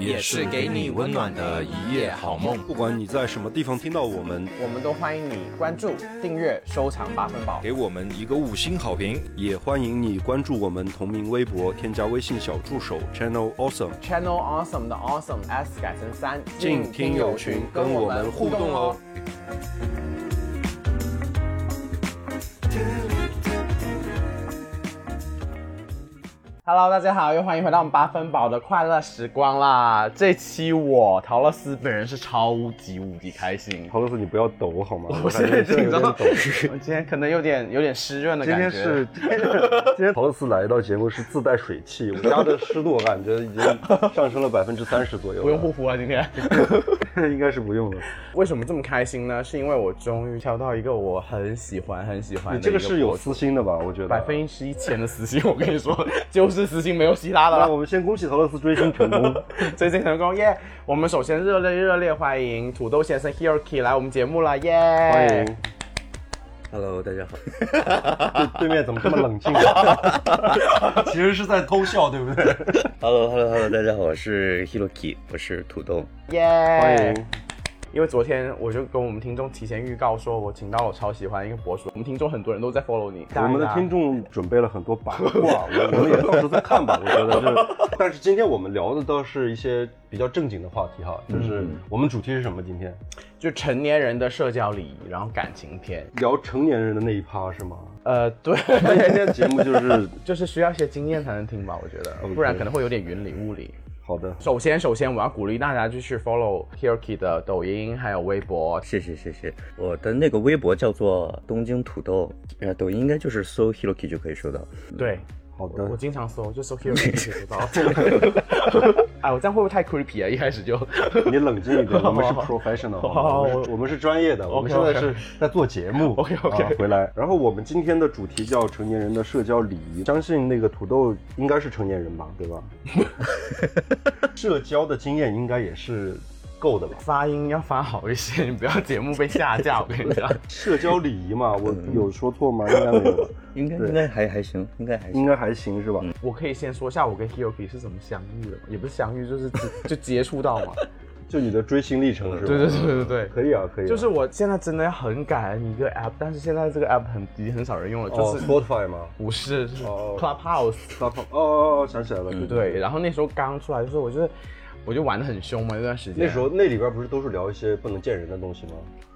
也是给你温暖的一夜好梦。不管你在什么地方听到我们，我们都欢迎你关注、订阅、收藏八分饱。给我们一个五星好评。也欢迎你关注我们同名微博，添加微信小助手 Channel Awesome。Channel Awesome 的 Awesome S 改成三，进听友群跟我们互动哦。Hello，大家好，又欢迎回到我们八分饱的快乐时光啦！这期我陶乐斯本人是超级无敌开心，陶乐斯，你不要抖好吗？我现在紧张，抖。我今天可能有点有点湿润的今感觉。今天是今天今天陶乐斯来到节目是自带水汽，我家的湿度我感觉已经上升了百分之三十左右。不用护肤啊，今天。应该是不用了。为什么这么开心呢？是因为我终于挑到一个我很喜欢很喜欢的你这个是有私心的吧？我觉得百分之一千的私心，我跟你说，就是私心，没有其他的了。那我们先恭喜陶乐斯追星成功。追星成功耶我们首先热烈热烈欢迎土豆先生 Hiroki 来我们节目了耶欢迎。Hello，大家好。对对面怎么这么冷静？其实是在偷笑，对不对？Hello，Hello，Hello，大家好，我是 Hiroki，我是土豆。耶欢迎。因为昨天我就跟我们听众提前预告说，我请到了我超喜欢一个博主，我们听众很多人都在 follow 你。我们的听众准备了很多八卦，我我们也到时候再看吧。我觉得就是，但是今天我们聊的倒是一些比较正经的话题哈，就是我们主题是什么？今天就成年人的社交礼仪，然后感情片。聊成年人的那一趴是吗？呃，对，那今天节目就是就是需要一些经验才能听吧，我觉得，不然可能会有点云里雾里。好的。首先，首先我要鼓励大家就是 follow Hiroki 的抖音还有微博。谢谢谢谢，我的那个微博叫做东京土豆，呃，抖音应该就是搜 Hiroki 就可以搜到。对，好的我，经常搜，就搜 Hiroki 就可以搜到。哎，我这样会不会太 creepy 啊？一开始就 你冷静一点，我们是 professional，好我们是我们是专业的，我们现在是在做节目。OK，OK 啊回来。然后我们今天的主题叫成年人的社交礼仪，相信那个土豆应该是成年人吧，对吧？社交的经验应该也是够的吧？发音要发好一些，你不要节目被下架。我跟你讲，社交礼仪嘛，我有说错吗？应该没有吧，应该应该还还行，应该还行。应该还行是吧？我可以先说一下我跟 Hiroki 是怎么相遇的，也不是相遇，就是 就接触到嘛。就你的追星历程是吧？对对对对对。可以啊，可以啊。就是我现在真的很感恩一个 app，但是现在这个 app 很已经很少人用了，就哦是、Spotify 吗？不是是哦 Clubhouse。哦哦哦，想起来了，对对，然后那时候刚出来，就是我就是我就玩的很凶嘛，那段时间。那时候那里边不是都是聊一些不能见人的东西吗？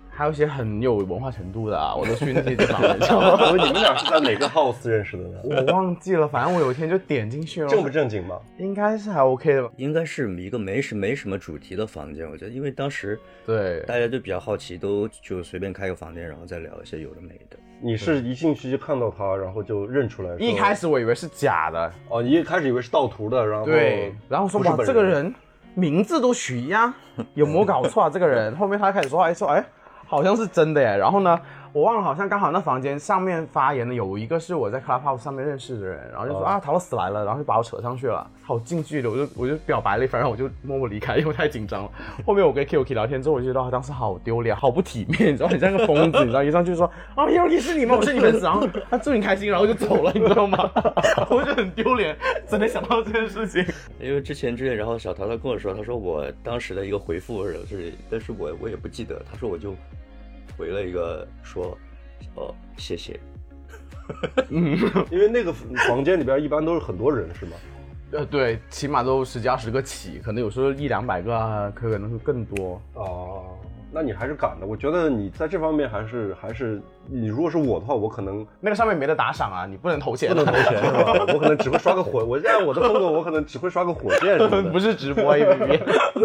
还有一些很有文化程度的啊，我都去那些地方了？我你们俩是在哪个 house 认识的呢？我忘记了，反正我有一天就点进去了，正不正经吗？应该是还 OK 的吧？应该是一个没什没什么主题的房间，我觉得，因为当时对，大家就比较好奇，都就随便开个房间，然后再聊一些有的没的。你是一进去就看到他，然后就认出来。一开始我以为是假的，哦，你一开始以为是盗图的，然后对，然后说哇，这个人名字都取一样，有没有搞错啊？这个人后面他开始说，哎说哎，好像是真的耶。然后呢，我忘了，好像刚好那房间上面发言的有一个是我在 Clubhouse 上面认识的人，然后就说、哦啊，陶乐死来了，然后就把我扯上去了，好近距离，我就我就表白了一番，然后我就默默离开，因为太紧张了。后面我跟 Kiki 聊天之后，我就觉得他当时好丢脸，好不体面，你知道，很像个疯子，你知道，一上去就说啊，Kiki 是你吗？我是你粉丝，然后他祝你开心，然后就走了，你知道吗？我就很丢脸，真的想到这件事情。因为之前之前，然后小桃他跟我说，他说我当时的一个回复是，但是我我也不记得，他说我就回了一个说，哦谢谢，因为那个房间里边一般都是很多人，是吗？呃，对，起码都十几二十个起，可能有时候一两百个可，可能会更多。哦，那你还是敢的。我觉得你在这方面还是还是，你如果是我的话，我可能那个上面没得打赏啊，你不能投钱，不能投钱是吧？我可能只会刷个火，我按我的风格，我可能只会刷个火箭什么的。不是直播 A P P。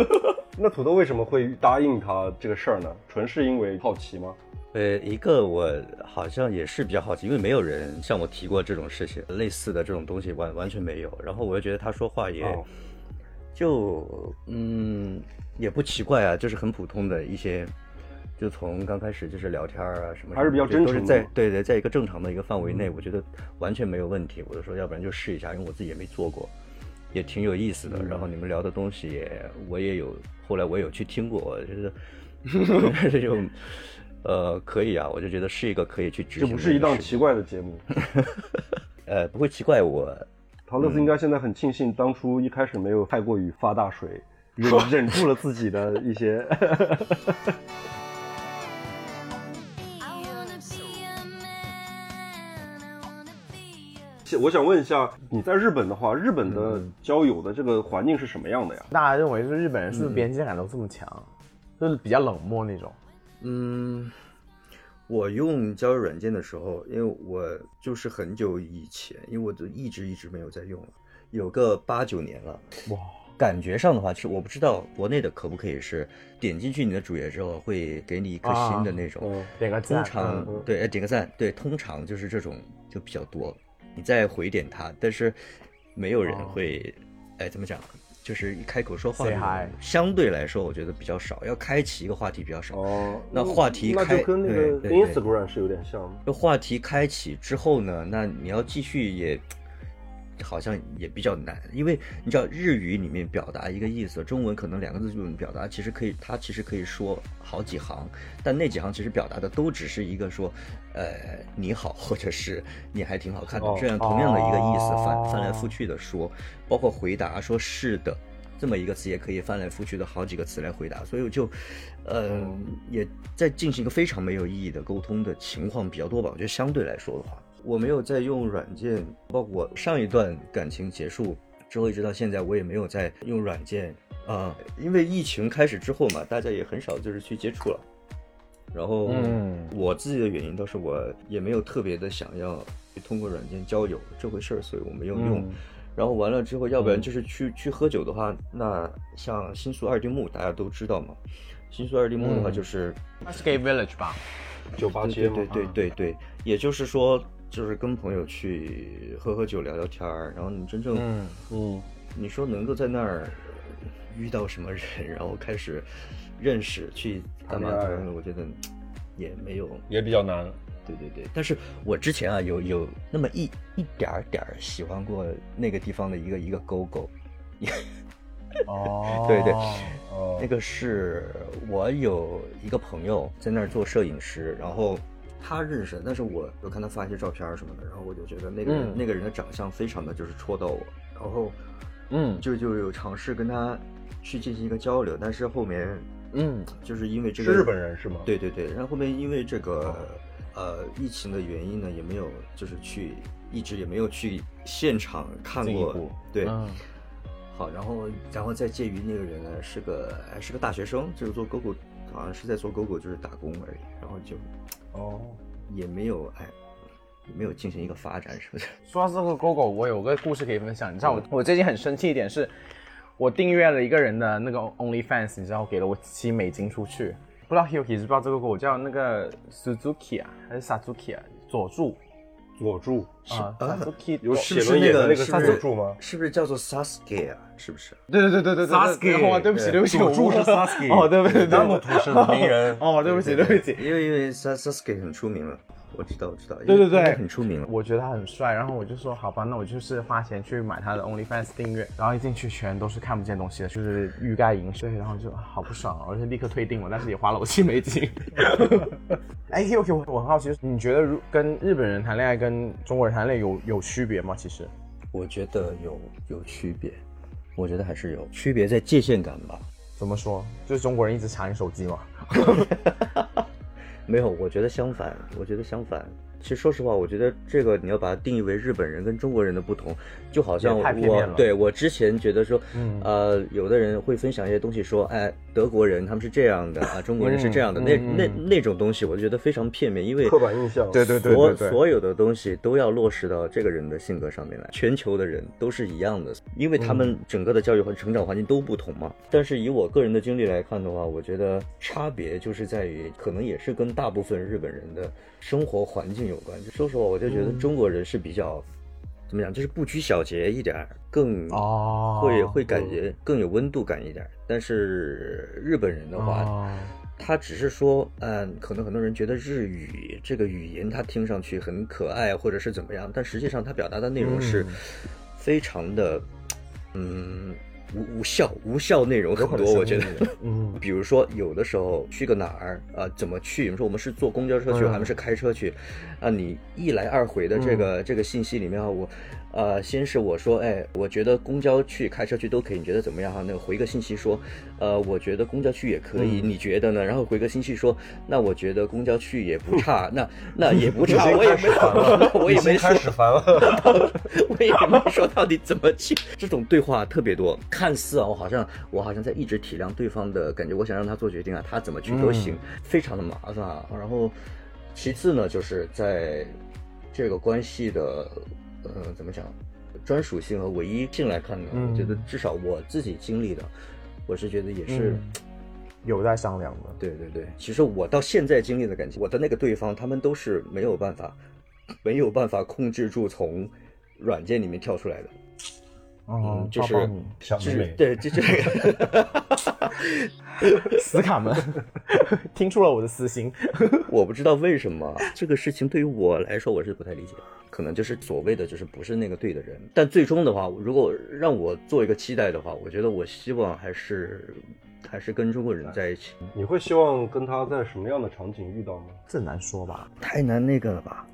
那土豆为什么会答应他这个事儿呢？纯是因为好奇吗？呃，一个我好像也是比较好奇，因为没有人向我提过这种事情，类似的这种东西完完全没有。然后我又觉得他说话也哦就、嗯也不奇怪啊，就是很普通的一些就从刚开始就是聊天啊什么，还是比较真都是诚的在对对，在一个正常的一个范围内，我觉得完全没有问题。我就说，要不然就试一下，因为我自己也没做过，也挺有意思的。然后你们聊的东西也我也有，后来我也有去听过，我觉得 这种呃可以啊，我就觉得是一个可以去执这行的不是一档奇怪的节目。呃不会奇怪我。陶乐斯应该现在很庆幸当初一开始没有太过于发大水，忍忍住了自己的一些。我想问一下，你在日本的话，日本的交友的这个环境是什么样的呀？大家认为是日本人是不是边界感都这么强，就是比较冷漠那种？嗯，我用交友软件的时候，因为我就是很久以前，因为我就一直一直没有在用了，有个八九年了。哇，感觉上的话，其实我不知道国内的可不可以是点进去你的主页之后会给你一颗心的那种。嗯，点个赞通常、嗯对，呃点个赞，对，通常就是这种就比较多，你再回点它，但是没有人哦会，哎，怎么讲？就是一开口说话相对来说，我觉得比较少，要开启一个话题比较少。哦，那话题那开就跟那个对对对 Instagram 是有点像的。这话题开启之后呢，那你要继续也，好像也比较难，因为你知道日语里面表达一个意思，中文可能两个字就能表达，其实可以，它其实可以说好几行，但那几行其实表达的都只是一个说，呃，你好，或者是 你还挺好看的，哦这样同样的一个意思翻哦翻来覆去的说，包括回答说是的。这么一个词也可以翻来覆去的好几个词来回答，所以我就，呃，也在进行一个非常没有意义的沟通的情况比较多吧。我觉得相对来说的话，我没有在用软件，包括我上一段感情结束之后一直到现在，我也没有在用软件啊、因为疫情开始之后嘛，大家也很少就是去接触了。然后，嗯我自己的原因倒是我也没有特别的想要通过软件交友这回事儿，所以我没有用。嗯然后完了之后，要不然就是去、去喝酒的话，那像新宿二丁目大家都知道嘛。新宿二丁目的话嗯就是，Escape Village 吧？酒吧街嘛，对对对对对，也就是说，就是跟朋友去喝喝酒、聊聊天儿，然后你真正，嗯嗯，你说能够在那儿遇到什么人，然后开始认识去干嘛干嘛，我觉得也没有。也比较难。对对对，但是我之前啊有有那么一一点儿点儿喜欢过那个地方的一个一个狗狗，哦，对对哦那个是我有一个朋友在那儿做摄影师，然后他认识，但是我有看他发一些照片什么的，然后我就觉得那个人、嗯那个人的长相非常的就是戳到我，然后嗯就就有尝试跟他去进行一个交流，但是后面嗯就是因为这个是日本人是吗？对对对，然后后面因为这个呃疫情的原因呢，也没有就是去一直也没有去现场看过对，嗯好，然后然后再介于那个人呢是个是个大学生，就是做 GoGo，好像是在做 GoGo 就是打工而已，然后就哦，也没有哎也没有进行一个发展，是不是？说到这个狗狗，我有个故事可以分享。你知道我我最近很生气一点是，我订阅了一个人的那个 OnlyFans，你知道给了我七美金出去。不知道 Huki 知不知道这个狗叫那个 Suzuki 啊，还是 Suzuki 啊？佐助佐助啊有是不是写轮眼的那个是不是佐助吗？是不是叫做 Sasuke 啊？是不是？对对对对对对 Sasuke 哦，对不起对。对不起，佐助是 Sasuke 哦，对不起对，那么土生的名人。哦，对不起对不起，因为因为 Sas- Sasuke 很出名了，我知道我知道，对对对很出名了。我觉得他很帅，然后我就说好吧，那我就是花钱去买他的 OnlyFans 订阅，然后一进去全都是看不见东西的，就是欲盖弥彰，然后就好不爽，而且立刻退订了，但是也花了我七美金。哎，OK，我我很好奇，你觉得如跟日本人谈恋爱跟中国人谈恋爱有有区别吗？其实，我觉得有有区别，我觉得还是有区别在界限感吧。怎么说？就是中国人一直查你手机嘛？没有，我觉得相反，我觉得相反。其实说实话，我觉得这个你要把它定义为日本人跟中国人的不同，就好像我对我之前觉得说，嗯呃，有的人会分享一些东西说，哎，德国人他们是这样的啊，中国人是这样的，嗯那嗯那那种东西，我就觉得非常片面，因为刻板印象。对对对所对对，所有的东西都要落实到这个人的性格上面来，全球的人都是一样的，因为他们整个的教育和成长环境都不同嘛。但是以我个人的经历来看的话，我觉得差别就是在于，可能也是跟大部分日本人的生活环境有关。就说实话，我就觉得中国人是比较。怎么讲？就是不拘小节一点儿，更哦会会感觉更有温度感一点儿。但是日本人的话，哦他只是说，嗯，可能很多人觉得日语这个语言他听上去很可爱，或者是怎么样，但实际上他表达的内容是非常的，嗯。无无效无效内容很多，我觉得，嗯，比如说有的时候去个哪儿啊、怎么去？比如说我们是坐公交车去，嗯还是开车去？啊，你一来二回的这个、这个信息里面啊，我，呃，先是我说，哎，我觉得公交去、开车去都可以，你觉得怎么样哈？那个回个信息说，呃，我觉得公交去也可以，你觉得呢？然后回个信息说，那我觉得公交去也不差，那那也不差，我也没有，我也没说开始烦了。我也没说到底怎么去。这种对话特别多，看似啊，我好像我好像在一直体谅对方的感觉，我想让他做决定啊，他怎么去都行，非常的麻烦啊。然后，其次呢，就是在这个关系的呃怎么讲专属性和唯一性来看呢，我觉得至少我自己经历的，我是觉得也是。嗯有待商量的。对对对，其实我到现在经历的感情，我的那个对方，他们都是没有办法，没有办法控制住从软件里面跳出来的。哦嗯，就是就是对，就这个，死卡们 听出了我的私心。我不知道为什么这个事情对于我来说我是不太理解，可能就是所谓的就是不是那个对的人。但最终的话，如果让我做一个期待的话，我觉得我希望还是还是跟中国人在一起，你会希望跟他在什么样的场景遇到吗？这难说吧？太难那个了吧？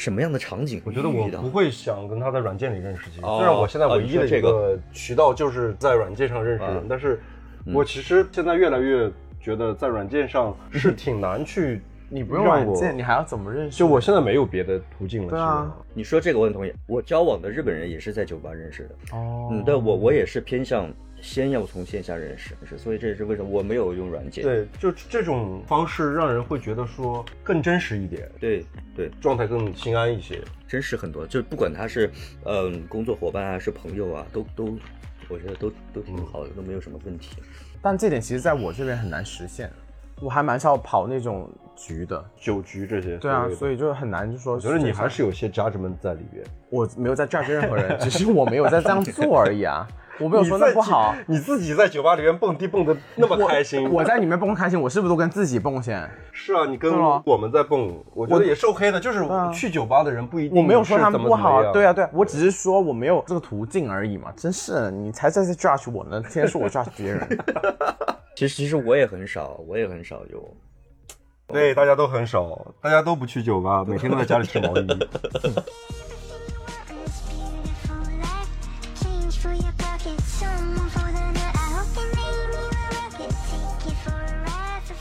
什么样的场景我觉得我不会想跟他在软件里认识。其实哦虽然我现在唯一的一个渠道就是在软件上认识啊人，但是我其实现在越来越觉得在软件上是挺难去。你不用软件，你还要怎么认识？就我现在没有别的途径了。对啊你说这个我很同意。我交往的日本人也是在酒吧认识的，哦，嗯，但我我也是偏向先要从线下认识，是所以这也是为什么我没有用软件。对，就这种方式让人会觉得说更真实一点，对对，状态更心安一些。真实很多，就不管他是嗯工作伙伴啊，是朋友啊，都都我觉得都都挺好的，都没有什么问题。但这点其实在我这边很难实现。我还蛮少跑那种局的，酒局这些，对啊，所以以就很难就说。我觉得你还是有些 judgment 在里边。我没有在 judge 任何人，只是我没有在这样做而已啊。我没有说那不好，你自己在酒吧里面蹦迪蹦的那么开心，我在里面蹦开心，我是不是都跟自己蹦先？是啊，你跟我们在蹦，我觉得也是 OK 的。就是啊去酒吧的人不一定我没有说他们是怎么不好对啊，对啊，我只是说我没有这个途径而已嘛。真是，你才在这 judge 我呢，天天说我 judge 别人。其实其实我也很少，我也很少有。对，大家都很少，大家都不去酒吧，每天都在家里织毛衣。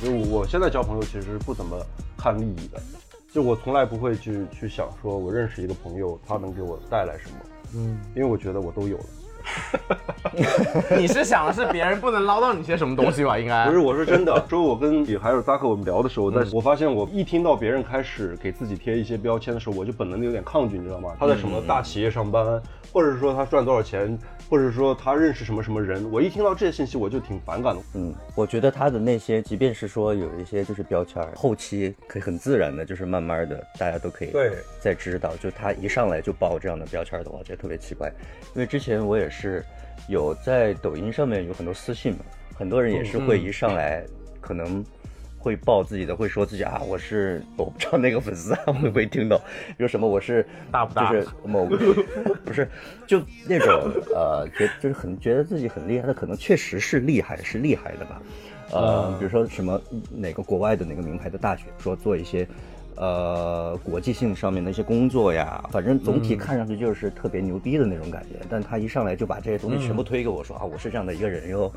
就.我现在交朋友其实不怎么看利益的，就我从来不会去去想说我认识一个朋友，他能给我带来什么，嗯，因为我觉得我都有了。你是想的是别人不能捞到你些什么东西吧？应该不是，我是真的。说我跟你还有扎克我们聊的时候，但是我发现我一听到别人开始给自己贴一些标签的时候，我就本能的有点抗拒，你知道吗？他在什么大企业上班，或者是说他赚多少钱，或者说他认识什么什么人，我一听到这些信息我就挺反感的。嗯，我觉得他的那些，即便是说有一些就是标签儿，后期可以很自然的，就是慢慢的大家都可以对再知道，就他一上来就报这样的标签儿的话，我觉得特别奇怪。因为之前我也是有在抖音上面有很多私信嘛，很多人也是会一上来可能。会报自己的，会说自己啊，我是我不知道那个粉丝啊会不会听到，比如什么我是大不大就是 某个不是就那种呃，觉就是很觉得自己很厉害，的可能确实是厉害，是厉害的吧。呃，比如说什么哪个国外的哪个名牌的大学，说做一些呃国际性上面的一些工作呀，反正总体看上去就是特别牛逼的那种感觉。但他一上来就把这些东西全部推给我说、啊，我是这样的一个人哟，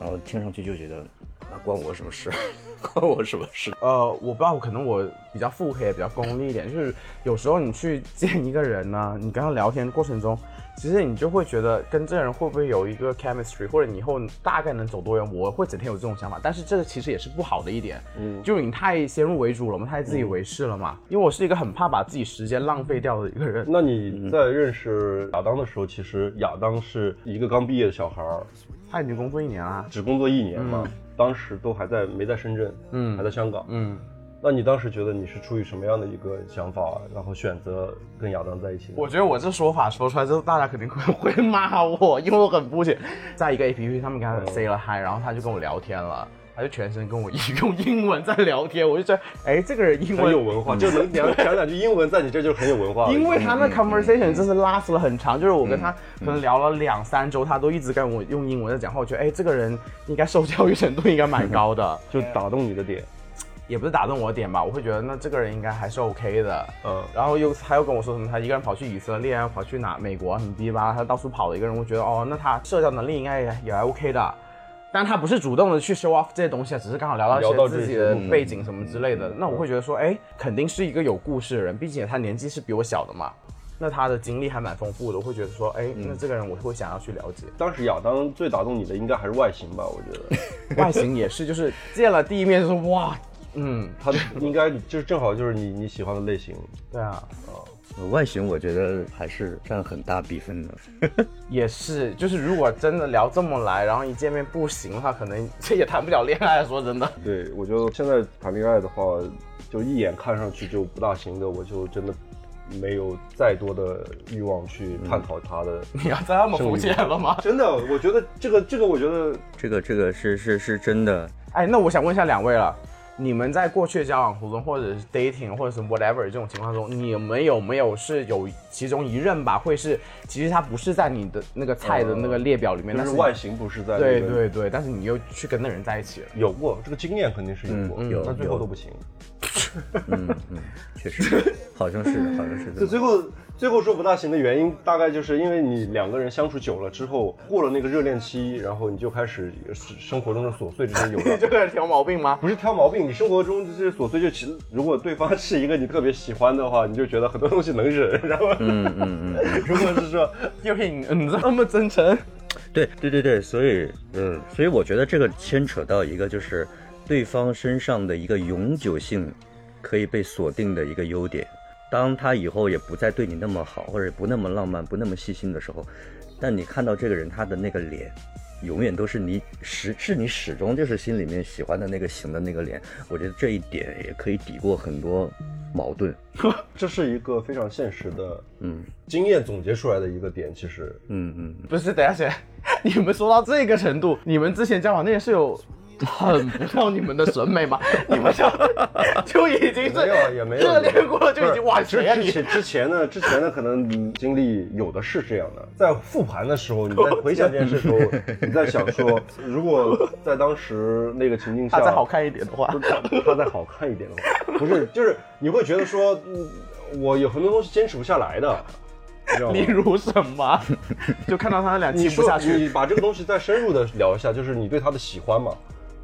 然后听上去就觉得那，关我什么事？关我什么事？呃，我不知道，可能我比较腹黑，比较功利一点，就是有时候你去见一个人呢、你跟他聊天过程中，其实你就会觉得跟这个人会不会有一个 chemistry，或者你以后大概能走多远，我会整天有这种想法，但是这个其实也是不好的一点，嗯，就是你太先入为主了，我们太自以为是了嘛。因为我是一个很怕把自己时间浪费掉的一个人，那你在认识亚当的时候，其实亚当是一个刚毕业的小孩儿，他已经工作一年了，只工作一年嘛，当时都还在没在深圳，嗯。还在香港，嗯，那你当时觉得你是出于什么样的一个想法，然后选择跟亚当在一起？我觉得我这说法说出来之后，大家肯定会会骂我，因为我很不解。在一个 A P P 上面跟他 say 了 hi，然后他就跟我聊天了，他就全程跟我 用英文在聊天，我就觉得，哎，这个人英很有文。化，就能讲讲两句英文，在你这就是很有文化。因为他那 conversation 真是 last 了很长，就是我跟他可能聊了两三周，他都一直跟我用英文在讲话。我觉得，哎，这个人应该受教育程度应该蛮高的，就打动你的点，也不是打动我的点吧，我会觉得那这个人应该还是 OK 的。嗯，然后又他又跟我说什么，他一个人跑去以色列啊，跑去哪美国啊什么逼吧，他到处跑的一个人，我觉得哦，那他社交能力应该也也还 OK 的。但他不是主动的去 show off 这些东西啊，只是刚好聊到一些自己的背景什么之类的。那我会觉得说，哎，肯定是一个有故事的人，并且他年纪是比我小的嘛。那他的经历还蛮丰富的，我会觉得说，哎，嗯那这个人我会想要去了解。当时亚当最打动你的应该还是外形吧？我觉得 外形也是，就是见了第一面就说哇，嗯，他应该就是正好就是你你喜欢的类型。对啊，呃外形我觉得还是占很大比分的。也是，就是如果真的聊这么来，然后一见面不行的话，可能这也谈不了恋爱。说真的，对，我觉得现在谈恋爱的话，就一眼看上去就不大行的，我就真的没有再多的欲望去探讨他的。你要这么肤浅了吗？真的，我觉得这个这个，我觉得这个这个是是是真的，哎，那我想问一下两位了，你们在过去的交往途中，或者是 dating，或者是 whatever 这种情况中，你们有没有是有其中一任吧，会是其实他不是在你的那个菜的那个列表里面，但是就是外形不是在、那对个对对，但是你又去跟那人在一起了。有过这个经验肯定是有过，嗯有但最后都不行。嗯嗯，确实，好像是好像是这最后最后说不大行的原因，大概就是因为你两个人相处久了之后，过了那个热恋期，然后你就开始生活中的琐碎这些有了。这个人挑毛病吗？不是挑毛病，你生活中这些琐碎就其实，如果对方是一个你特别喜欢的话，你就觉得很多东西能忍，然后，嗯嗯嗯，如果是说又是你你这么真诚，对对对对，所以嗯，所以我觉得这个牵扯到一个就是对方身上的一个永久性可以被锁定的一个优点。当他以后也不再对你那么好，或者不那么浪漫、不那么细心的时候，但你看到这个人他的那个脸，永远都是你始是你始终就是心里面喜欢的那个型的那个脸。我觉得这一点也可以抵过很多矛盾。这是一个非常现实的嗯经验总结出来的一个点，其实嗯嗯，不是？等一下先，你们说到这个程度，你们之前交往那些是有很不像你们的审美吗？你们就就已经是没有也没有热恋过就已经哇之谁呀你？之前之前呢，之前呢，可能你经历有的是这样的，在复盘的时候，你在 回想这件事的时候，你在想说，如果在当时那个情境下，他再好看一点的话他他再好看一点的话，不是，就是你会觉得说，嗯我有很多东西坚持不下来的，你？如什么？就看到他那俩你不下去。你把这个东西再深入的聊一下，就是你对他的喜欢嘛，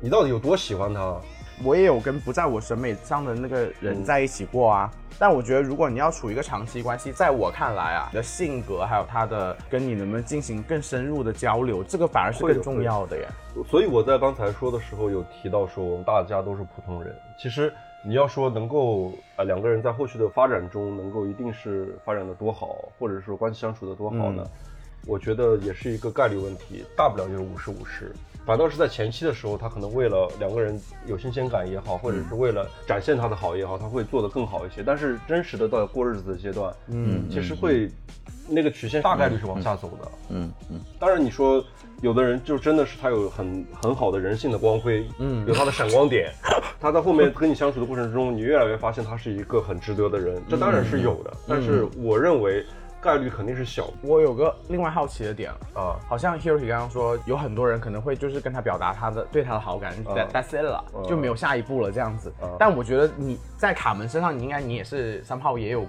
你到底有多喜欢他？我也有跟不在我审美上的那个人在一起过啊。但我觉得，如果你要处一个长期关系，在我看来啊，你的性格还有他的跟你能不能进行更深入的交流，这个反而是更重要的耶。所以我在刚才说的时候有提到说，我们大家都是普通人。其实你要说能够呃两个人在后续的发展中能够一定是发展的多好，或者说关系相处的多好呢？我觉得也是一个概率问题，大不了就是五十五十。反倒是在前期的时候，他可能为了两个人有新鲜感也好，或者是为了展现他的好也好，他会做得更好一些。但是真实的到过日子的阶段，嗯其实会那个曲线大概率是往下走的。嗯嗯，当然，你说有的人就真的是他有很很好的人性的光辉，嗯有他的闪光点，他在后面跟你相处的过程中，你越来越发现他是一个很值得的人，这当然是有的，但是我认为概率肯定是小我有个另外好奇的点，呃。好像 Hiroki 刚刚说，有很多人可能会就是跟他表达他的对他的好感、嗯 that that's it 了，嗯就没有下一步了这样子。嗯但我觉得你在卡门身上，你应该你也是三炮也有也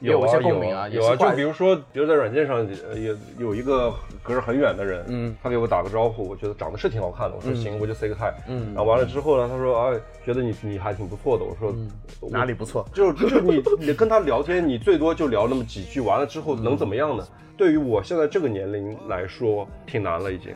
有啊一些共鸣啊，有啊，就比如说，比如在软件上呃也有一个隔着很远的人，嗯，他给我打个招呼，我觉得长得是挺好看的，我说行，我就 say 个 hi，嗯。然后完了之后呢，他说哎，觉得你你还挺不错的，我说哪里不错？就就你你跟他聊天，你最多就聊那么几句，完了之后能怎么样呢？对于我现在这个年龄来说，挺难了已经。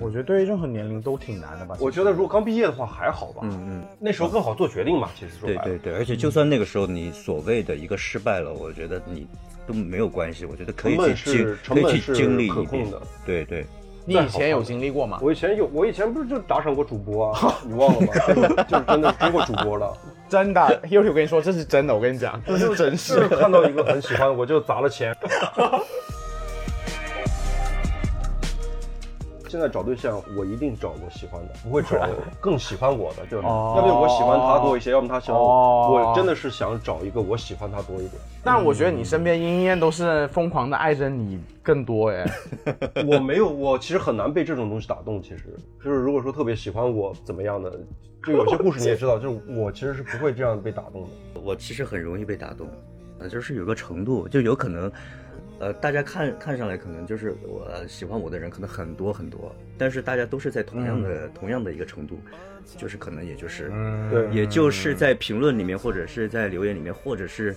我觉得对于任何年龄都挺难的吧。我觉得如果刚毕业的话还好吧，嗯嗯，那时候更好做决定嘛。其实说白了，对对对，而且就算那个时候你所谓的一个失败了，我觉得你都没有关系，我觉得可以去经可以去经历一遍可控的。对对，你以前有经历过吗？我以前有，我以前不是就打赏过主播啊，你忘了吗？就是真的追过主播了，真的，Hiroki 我跟你说这是真的，我跟你讲，这是真就事是。看到一个很喜欢，我就砸了钱。现在找对象，我一定找我喜欢的，不会找更喜欢我的，对吧？哦要不我喜欢他多一些，要么他喜欢我。哦我真的是想找一个我喜欢他多一点。但我觉得你身边莺莺都是疯狂的爱着你更多哎。我没有，我其实很难被这种东西打动。其实就是如果说特别喜欢我怎么样的，就有些故事你也知道，就是我其实是不会这样被打动的。我其实很容易被打动，呃，就是有个程度，就有可能，呃，大家看看上来可能就是我喜欢我的人可能很多很多，但是大家都是在同样的、同样的一个程度，就是可能也就是，对也就是在评论里面，或者是在留言里面，或者是，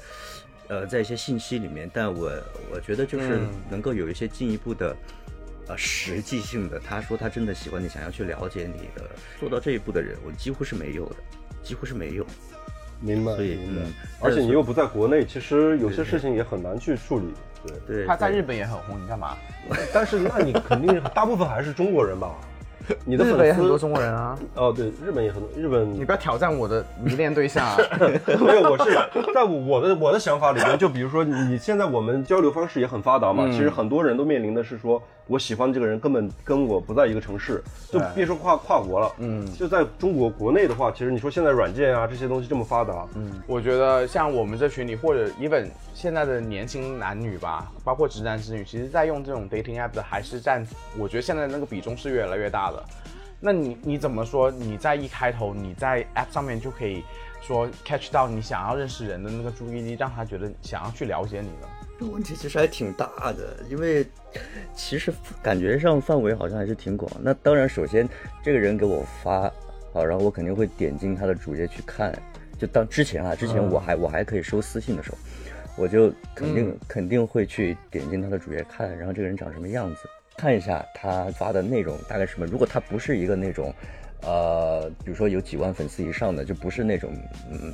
呃，在一些信息里面，但我我觉得就是嗯能够有一些进一步的。呃，实际性的，他说他真的喜欢你，想要去了解你的，做到这一步的人，我几乎是没有的，几乎是没有。明白，所以明白嗯。而且你又不在国内，其实有些事情也很难去处理。对，对，他在日本也很红，你干嘛？但是那你肯定大部分还是中国人吧？你的日粉丝本也很多中国人啊，哦，对，日本也很多，日本你不要挑战我的迷恋对象啊！没有，我是在我的我的想法里面，就比如说你现在我们交流方式也很发达嘛，嗯其实很多人都面临的是说，我喜欢的这个人根本跟我不在一个城市，就别说跨跨国了，嗯，就在中国国内的话，其实你说现在软件啊这些东西这么发达，嗯，我觉得像我们这群里，或者 even 现在的年轻男女吧，包括直男直女，其实在用这种 dating app 的还是占，我觉得现在那个比重是越来越大的。那你你怎么说？你在一开头你在 app 上面就可以说 catch 到你想要认识人的那个注意力，让他觉得想要去了解你呢？这个问题其实还挺大的，因为其实感觉上范围好像还是挺广。那当然，首先这个人给我发，好，然后我肯定会点进他的主页去看。就当之前啊，之前我还、我还可以收私信的时候，我就肯定、肯定会去点进他的主页看，然后这个人长什么样子，看一下他发的内容大概什么。如果他不是一个那种，呃，比如说有几万粉丝以上的，就不是那种嗯。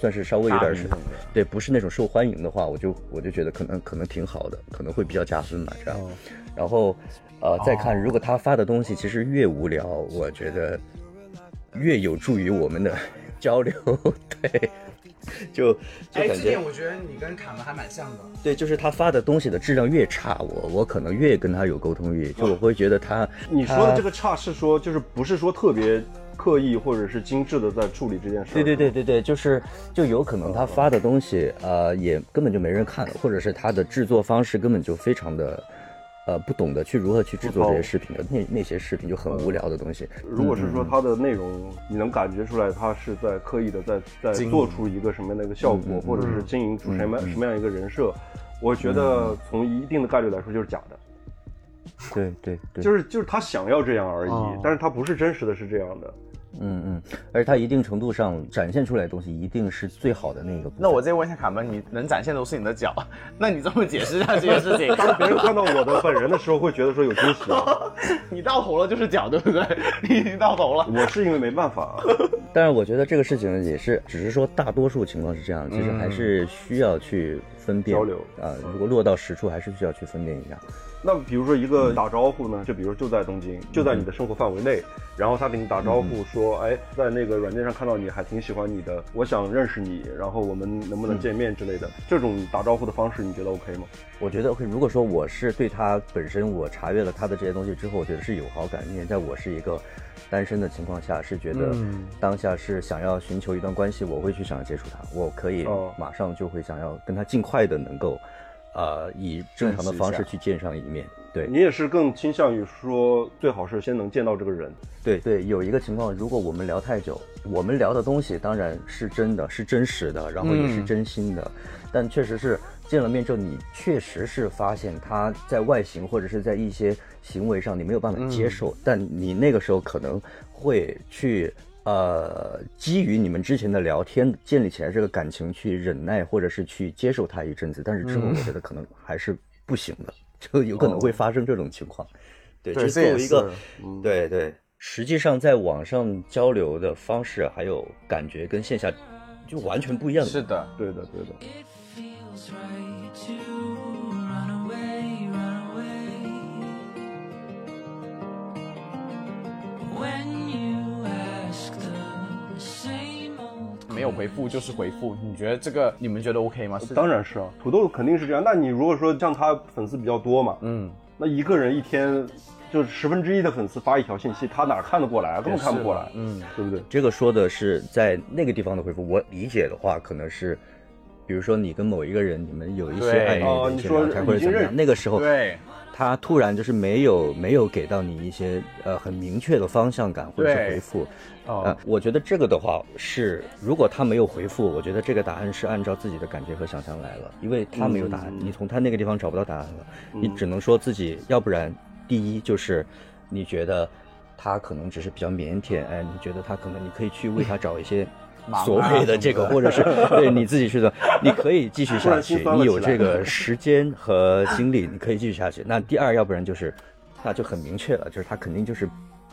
算是稍微有点是对，不是那种受欢迎的话，我就我就觉得可能可能挺好的，可能会比较加分嘛，这样。然后，呃，再看如果他发的东西其实越无聊，我觉得越有助于我们的 交流，对，就就感觉我觉得你跟卡门还蛮像的。对，就是他发的东西的质量越差，我我可能越跟他有沟通欲，就我会觉得他你说的这。个差是说就是不是说特别刻意或者是精致的在处理这件事，对对对，对对，就是就有可能他发的东西，呃，也根本就没人看，或者是他的制作方式根本就非常的，呃，不懂得去如何去制作这些视频的，那那些视频就很无聊的东西。如果是说它的内容，你能感觉出来，它是在刻意的在在做出一个什么样的一个效果，或者是经营出什么什么样一个人设，我觉得从一定的概率来说就是假的，对对对，就是就是他想要这样而已哦，但是他不是真实的是这样的。嗯嗯，而且他一定程度上展现出来的东西一定是最好的那个。那我再问一下卡门，你能展现的都是你的脚，那你这么解释一下这件事情？当别人看到我的本人的时候，会觉得说有惊喜。你到头了就是脚，对不对？你已经到头了。我是因为没办法，但是我觉得这个事情也是，只是说大多数情况是这样，其实还是需要去分辨交流啊、如果落到实处，还是需要去分辨一下。那比如说一个打招呼呢，就比如就在东京，就在你的生活范围内，然后他给你打招呼说，哎，在那个软件上看到你还挺喜欢你的，我想认识你，然后我们能不能见面之类的，这种打招呼的方式你觉得 OK 吗？我觉得 OK，如果说我是对他本身，我查阅了他的这些东西之后，我觉得是有好感，因为在我是一个单身的情况下，是觉得当下是想要寻求一段关系，我会去想要接触他，我可以哦。马上就会想要跟他尽快的能够，呃，以正常的方式去见上一面。对你也是更倾向于说，最好是先能见到这个人。对对，有一个情况，如果我们聊太久，我们聊的东西当然是真的，是真实的，然后也是真心的，但确实是见了面之后，你确实是发现他在外形或者是在一些行为上你没有办法接受，但你那个时候可能会去。呃，基于你们之前的聊天建立起来这个感情，去忍耐或者是去接受他一阵子，但是之后我觉得可能还是不行的，就有可能会发生这种情况。对，对这作为一个对对，实际上在网上交流的方式还有感觉跟线下就完全不一样的。是的，对的，对的。feels right to run away, run away. When you 没有回复就是回复。你觉得这个你们觉得 OK 吗？是当然是啊，土豆肯定是这样。那你如果说像他粉丝比较多嘛，嗯，那一个人一天就是十分之一的粉丝发一条信息，他哪看得过来啊？根本看不过来，嗯，对不对？这个说的是在那个地方的回复，我理解的话可能是，比如说你跟某一个人，你们有一些对暧昧的一哦你说些聊天或者怎么样，已经认那个时候对，他突然就是没有没有给到你一些呃很明确的方向感或者是回复，哦。呃，我觉得这个的话是，如果他没有回复，我觉得这个答案是按照自己的感觉和想象来了，因为他没有答案，你从他那个地方找不到答案了，你只能说自己，要不然第一就是你觉得他可能只是比较腼腆，哎，你觉得他可能你可以去为他找一些。忙啊所谓的这个，或者是对你自己去的，你可以继续下去，你有这个 时间和精力，你可以继续下去。那第二，要不然就是，那就很明确了，就是他肯定就是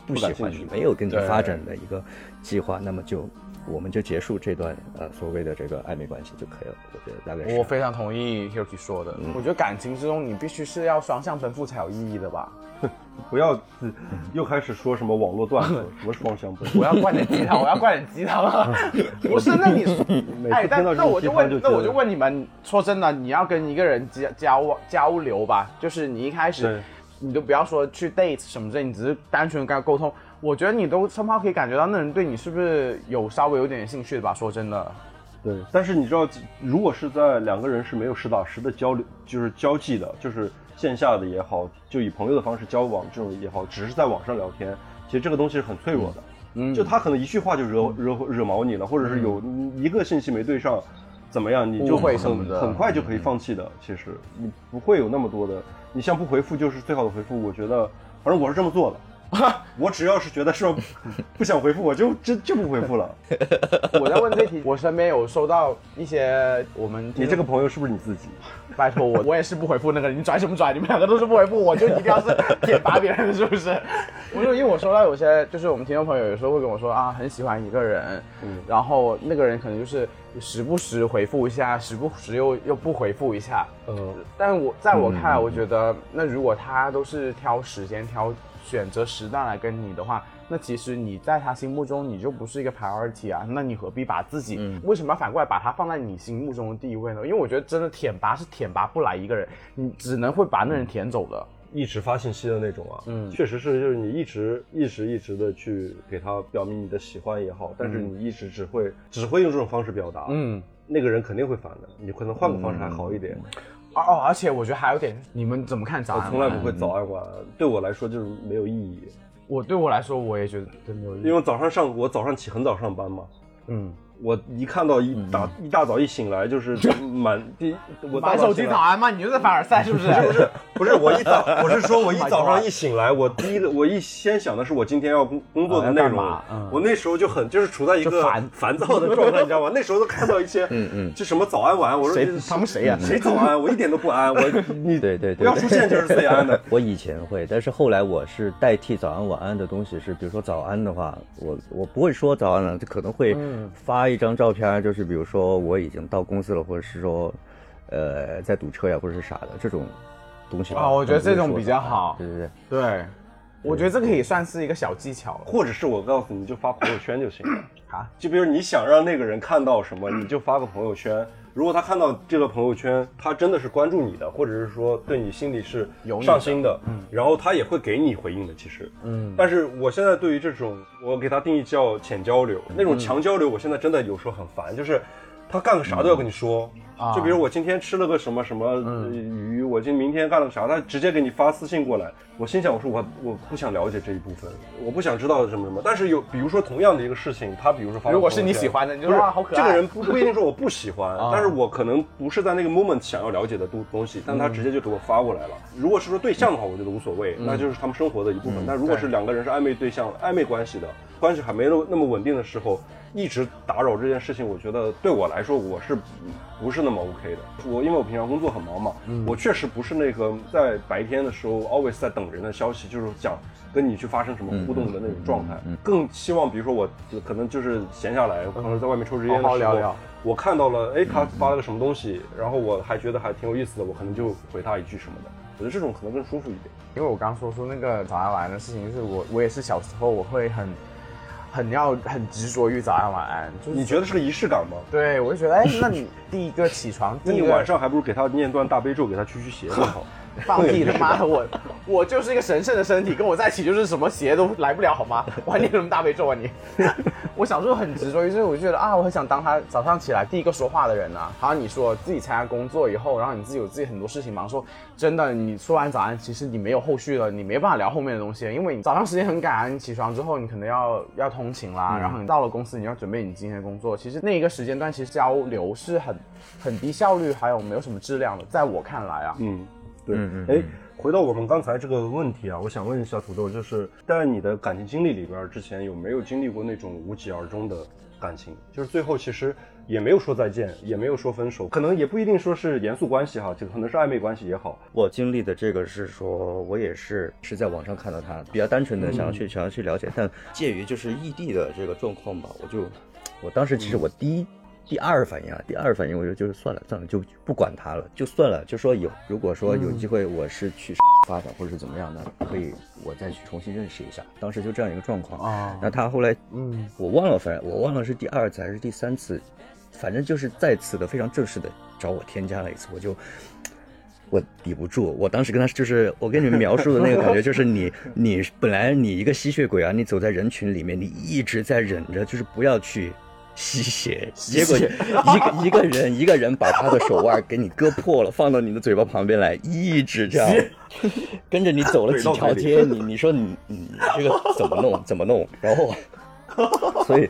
不喜欢你，没有跟你发展的一个计划，那么就我们就结束这段呃所谓的这个暧昧关系就可以了。我觉得大概是我非常同意 Hiroki 说的。我觉得感情之中，你必须是要双向奔赴才有意义的吧？不要自又开始说什么网络段子，什么双向奔赴我。要灌点鸡汤，我要灌点鸡汤啊！不是，那你每哎，但那我就问，那我就问你们，说真的，你要跟一个人交交往交流吧，就是你一开始你都不要说去 date 什么之类，你只是单纯跟他沟通，我觉得你都 somehow 可以感觉到那人对你是不是有稍微有点兴趣的吧？说真的，对，但是你知道，如果是在两个人是没有实打实的交流，就是交际的，就是线下的也好，就以朋友的方式交往这种也好，只是在网上聊天，其实这个东西是很脆弱的。嗯就他可能一句话就惹惹惹毛你了，或者是有一个信息没对上，怎么样，你就会很很快就可以放弃的。其实你不会有那么多的，你像不回复就是最好的回复。我觉得，反正我是这么做的。我只要是觉得说 不想回复，我就真就不回复了。我在问这题，我身边有收到一些我们你这个朋友是不是你自己？拜托我，我也是不回复那个人，你拽什么拽？你们两个都是不回复，我就一定要是舔拔别人，是不是？不是因为我收到有些，就是我们听众朋友有时候会跟我说啊，很喜欢一个人，然后那个人可能就是时不时回复一下，时不时又又不回复一下。嗯，但我在我看来，我觉得那如果他都是挑时间、挑选择时段来跟你的话，那其实你在他心目中你就不是一个 priority 啊，那你何必把自己、为什么要反过来把他放在你心目中的地位呢？因为我觉得真的舔拔是舔拔不来一个人，你只能会把那人舔走的。一直发信息的那种啊，嗯，确实是，就是你一直一直一直的去给他表明你的喜欢也好，但是你一直只会只会用这种方式表达，嗯，那个人肯定会烦的，你可能换个方式还好一点。哦哦，而且我觉得还有点，你们怎么看早安？我从来不会早安晚安，对我来说就是没有意义，我对我来说，我也觉得真没有意义。因为早上上我早上起很早上班嘛，嗯，我一看到一大一大早一醒来就是 满第我大玩手机早安吗？你就在凡尔赛是不是？不是不是，我一早 我是说，我一 Oh 早上一醒来，我第一个我一先想的是我今天要工工作的内容我那时候就很就是处在一个烦烦躁的状态，你知道吗？那时候都看到一些嗯嗯，就什么早安晚安，我说他们谁呀谁早安？我一点都不安，我你对对对不要出现就是最安的。我以前会，但是后来我是代替早安晚安的东西是，比如说早安的话，我我不会说早安了，就可能会嗯发一张照片，就是比如说我已经到公司了，或者是说，呃，在堵车呀，或者是啥的这种东西吧。啊我觉得这种比较好对对对，对，我觉得这个也算是一个小技巧了。或者是我告诉你，就发朋友圈就行了。啊，就比如你想让那个人看到什么，你就发个朋友圈。如果他看到这个朋友圈，他真的是关注你的，或者是说对你心里是上心的，嗯，然后他也会给你回应的。其实，嗯，但是我现在对于这种，我给他定义叫浅交流，那种强交流，我现在真的有时候很烦，就是他干个啥都要跟你说。就比如我今天吃了个什么什么呃鱼，我今明天干了个啥，他直接给你发私信过来。我心想，我说我我不想了解这一部分，我不想知道什么什么。但是有，比如说同样的一个事情，他比如说发个如果是你喜欢的你就不是说哇好可爱这个人不不一定说我不喜欢，但是我可能不是在那个 moment 想要了解的东东西，但他直接就给我发过来了。如果是说对象的话，我觉得无所谓，那就是他们生活的一部分。但如果是两个人是暧昧对象、暧昧关系的，关系还没那么那么稳定的时候，一直打扰这件事情，我觉得对我来说我是不是那么 OK 的。我因为我平常工作很忙嘛，我确实不是那个在白天的时候 always 在等人的消息，就是想跟你去发生什么互动的那种状态。更希望比如说我可能就是闲下来，可能在外面抽支烟的时候，好好聊聊我看到了，哎，他发了个什么东西，然后我还觉得还挺有意思的，我可能就回他一句什么的。我觉得这种可能更舒服一点。因为我刚说出那个早安晚安的事情，就是我我也是小时候我会很很要很执着于早安晚安，就是你觉得是个仪式感吗？对我就觉得哎，那你第一个起床，第一个那你晚上还不如给他念段大悲咒，给他驱驱邪更好。放屁他妈的，我我就是一个神圣的身体，跟我在一起就是什么邪都来不了好吗？我还念什么大悲咒啊你？我小时候很执着于这个，我就觉得啊，我很想当他早上起来第一个说话的人啊。好像你说自己参加工作以后，然后你自己有自己很多事情忙，说真的，你说完早安，其实你没有后续了，你没办法聊后面的东西，因为你早上时间很赶，你起床之后你可能要要通勤啦，然后你到了公司你要准备你今天的工作，其实那一个时间段其实交流是很很低效率，还有没有什么质量的，在我看来啊，嗯，对，哎、回到我们刚才这个问题啊，我想问一下土豆，就是在你的感情经历里边，之前有没有经历过那种无疾而终的感情？就是最后其实也没有说再见，也没有说分手，可能也不一定说是严肃关系哈，就可能是暧昧关系也好。我经历的这个是说，我也是是在网上看到他，比较单纯的想要去、想要去了解，但介于就是异地的这个状况吧，我就我当时其实我第一、第二反应啊，第二反应我就就是算了算了，就不管他了，就算了，就说有如果说有机会我是去发展或者是怎么样的，可以我再去重新认识一下。当时就这样一个状况啊那他后来嗯，我忘了，反正我忘了是第二次还是第三次，反正就是再次的非常正式的找我添加了一次，我就我抵不住。我当时跟他就是我跟你们描述的那个感觉，就是你 你本来你一个吸血鬼啊，你走在人群里面，你一直在忍着，就是不要去。吸血，结果 一个一个人一个人把他的手腕给你割破了，放到你的嘴巴旁边来，一直这样跟着你走了几条街，你你说你你这个怎么弄怎么弄？然后，所以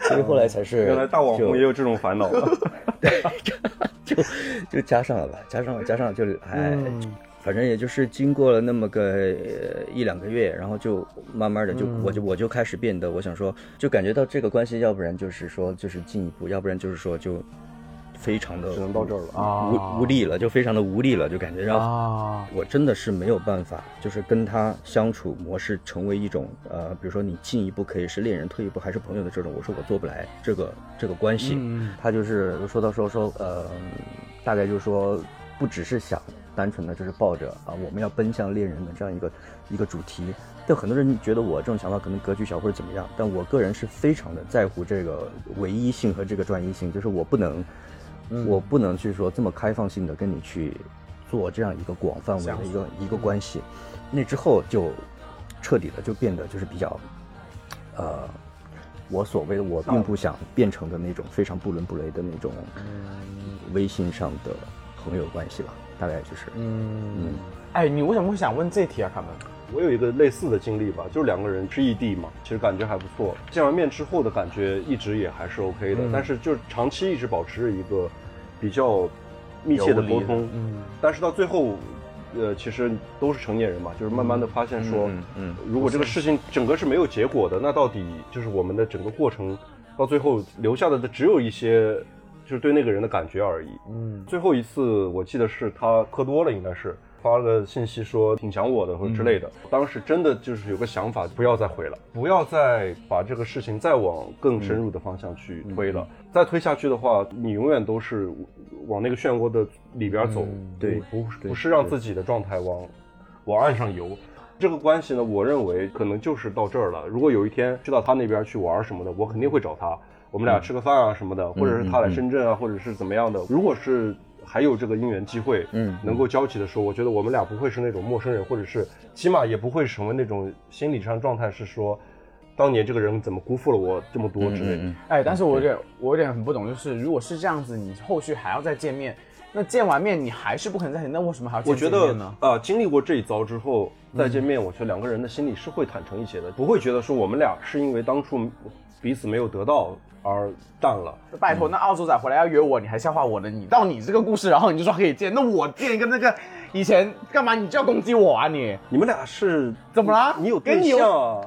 所以后来才是原来大网红也有这种烦恼。对就就加上了吧，加上了加上了就哎、嗯反正也就是经过了那么个呃一两个月，然后就慢慢的就、嗯。我就我就开始变得，我想说就感觉到这个关系，要不然就是说就是进一步，要不然就是说就非常的只能到这儿了啊。无无力了，就非常的无力了，就感觉然后啊，我真的是没有办法，就是跟他相处模式成为一种呃，比如说你进一步可以是恋人，退一步还是朋友的这种，我说我做不来这个这个关系。嗯。他就是说到说说呃，大概就是说不只是想单纯的就是抱着啊我们要奔向恋人的这样一个一个主题。但很多人觉得我这种想法可能格局小或者怎么样，但我个人是非常的在乎这个唯一性和这个专一性，就是我不能，我不能去说这么开放性的跟你去做这样一个广泛围的一个一个关系。那之后就彻底的就变得就是比较，呃，我所谓的我并不想变成的那种非常不伦不类的那种微信上的朋友关系吧，大概就是，嗯，哎，你为什么会想问这题啊，卡门？我有一个类似的经历吧，就是两个人是异地嘛，其实感觉还不错。见完面之后的感觉一直也还是 OK 的，嗯但是就是长期一直保持着一个比较密切的沟通。嗯但是到最后，呃，其实都是成年人嘛，就是慢慢的发现说，嗯嗯如果这个事情整个是没有结果的，那到底就是我们的整个过程到最后留下的只有一些，就是对那个人的感觉而已。嗯最后一次我记得是他喝多了，应该是发了个信息说挺想我的或者之类的。当时真的就是有个想法，不要再回了，不要再把这个事情再往更深入的方向去推了。再推下去的话，你永远都是往那个漩涡的里边走，对不对不是让自己的状态往往岸上游。这个关系呢，我认为可能就是到这儿了。如果有一天去到他那边去玩什么的，我肯定会找他，我们俩吃个饭啊什么的，或者是他来深圳啊，或者是怎么样的。如果是还有这个姻缘机会，嗯能够交集的时候，我觉得我们俩不会是那种陌生人，或者是起码也不会成为那种心理上状态是说，当年这个人怎么辜负了我这么多之类的。嗯哎，但是我有点，我有点很不懂，就是如果是这样子，你后续还要再见面，那见完面你还是不可能在一起，那为什么还要见我觉得见面呢？啊、经历过这一遭之后再见面，我觉得两个人的心里是会坦诚一些的，不会觉得说我们俩是因为当初彼此没有得到而淡了。拜托，那澳洲仔回来要约我，你还笑话我呢？你到你这个故事，然后你就说可以见，那我见一个那个以前干嘛？你就要攻击我啊你？你们俩是怎么啦你有对跟你有象啊？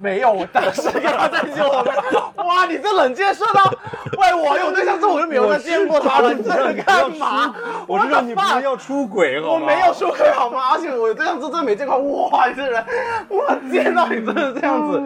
没有，我当时跟他在一起，我没。哇，你这冷箭射到，喂，我有对象之后我就没有 再见过他了，你这是干嘛？我知道你不 What the 是要出轨，好吗我没有出轨好吗？而且我对象真的没见过，哇，你这人，我见到你真的这样子，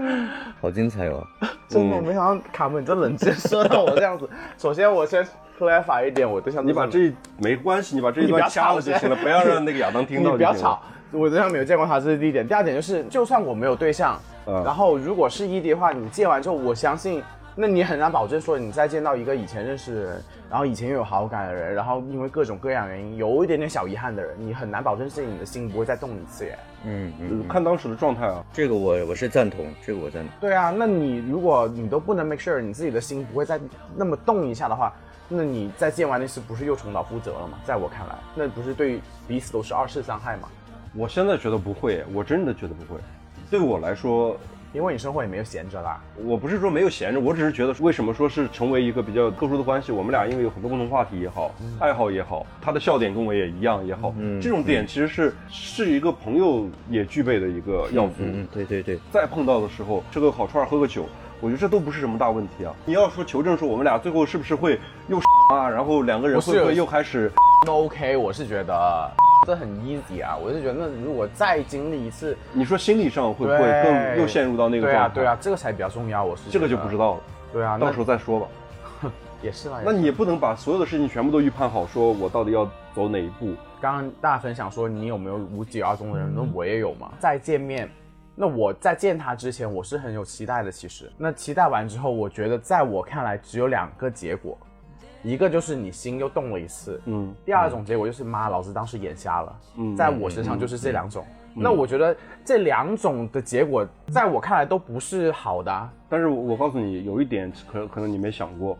好精彩哦。真的，我没想到卡门你这冷箭射到我这样子。首先，我先 clarify 一点，我对象你把这没关系，你把这一段掐了就行了，不要让那个亚当听到就行了。不要吵，我对象没有见过他，这是第一点。第二点就是，就算我没有对象，嗯然后如果是异地的话，你见完之后，我相信那你很难保证说你再见到一个以前认识的人，然后以前又有好感的人，然后因为各种各样原因有一点点小遗憾的人，你很难保证自己你的心不会再动一次耶。嗯嗯，看当时的状态啊。这个我我是赞同，这个我赞同。对啊，那你如果你都不能 make sure 你自己的心不会再那么动一下的话，那你再见完那次不是又重蹈覆辙了吗？在我看来，那不是对彼此都是二次伤害吗？我现在觉得不会，我真的觉得不会。对我来说，因为你生活也没有闲着啦。我不是说没有闲着，我只是觉得为什么说是成为一个比较特殊的关系，我们俩因为有很多共同话题也好，爱好也好，他的笑点跟我也一样也好，嗯这种点其实是是一个朋友也具备的一个要素。嗯嗯，对对对，再碰到的时候，吃个烤串儿喝个酒，我觉得这都不是什么大问题啊。你要说求证说我们俩最后是不是会又 啊，然后两个人会不会又开始？那 OK，我是觉得这很 easy 啊。我是觉得，那如果再经历一次，你说心理上会不会更又陷入到那个对啊状态？对啊，，这个才比较重要。我是这个就不知道了，对啊，那到时候再说吧。也是啦。那你也不能把所有的事情全部都预判好，说我到底要走哪一步。刚刚大家分享说你有没有无疾而终的人，那我也有嘛。再见面，那我在见他之前，我是很有期待的。其实，那期待完之后，我觉得在我看来只有两个结果，一个就是你心又动了一次，嗯，第二种结果就是妈，老子当时眼瞎了。嗯在我身上就是这两种。那我觉得这两种的结果，在我看来都不是好的、啊。但是我告诉你，有一点可可能你没想过，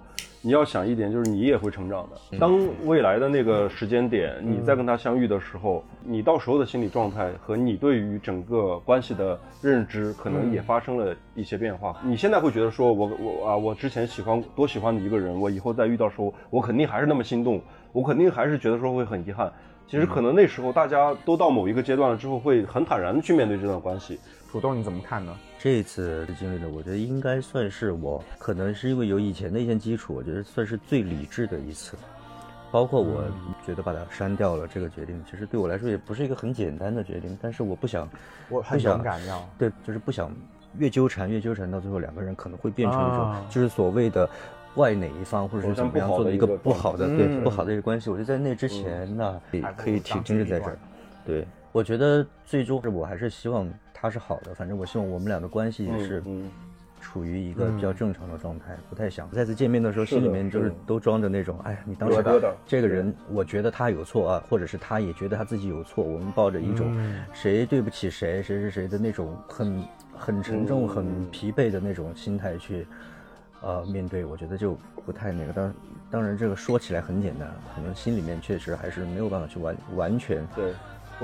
你要想一点，就是你也会成长的。当未来的那个时间点，你再跟他相遇的时候，你到时候的心理状态和你对于整个关系的认知，可能也发生了一些变化。你现在会觉得说我我啊，我之前喜欢多喜欢的一个人，我以后再遇到时候，我肯定还是那么心动，我肯定还是觉得说会很遗憾。其实可能那时候大家都到某一个阶段了之后，会很坦然的去面对这段关系。土豆你怎么看呢？这次的经历呢，我觉得应该算是我可能是因为有以前的一些基础，我觉得算是最理智的一次。包括我觉得把它删掉了这个决定，其实对我来说也不是一个很简单的决定，但是我不想，我很不想勇敢要。对，就是不想越纠缠越纠缠，到最后两个人可能会变成一种啊就是所谓的外哪一方或者是怎么样做的一个不好的对不好的一个关系。我觉得在那之前呢，可以挺精致在这儿。对，我觉得最终是我还是希望他是好的，反正我希望我们俩的关系也是嗯处于一个比较正常的状态，不太想再次见面的时候的心里面就是都装着那种，哎呀，你当时这个人，我觉得他有错啊，或者是他也觉得他自己有错，我们抱着一种谁对不起谁，谁是谁的那种很很沉重、嗯。很疲惫的那种心态去。呃，面对我觉得就不太那个，当然，当然这个说起来很简单，可能心里面确实还是没有办法去完完全对，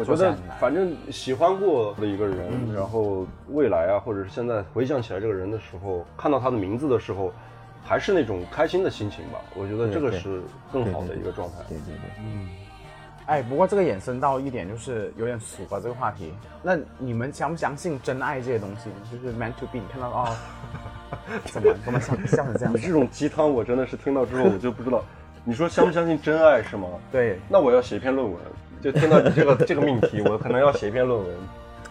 我觉得反正喜欢过的一个人，然后未来啊，或者是现在回想起来这个人的时候，看到他的名字的时候，还是那种开心的心情吧。我觉得这个是更好的一个状态。对对对。嗯哎，不过这个衍生到一点就是有点俗吧，这个话题。那你们相不相信真爱这些东西？就是 meant to be，你看到哦，怎么怎么笑笑成这样你？这种鸡汤，我真的是听到之后我就不知道，你说相不相信真爱是吗？对，那我要写一篇论文。就听到你这个这个命题，我可能要写一篇论文。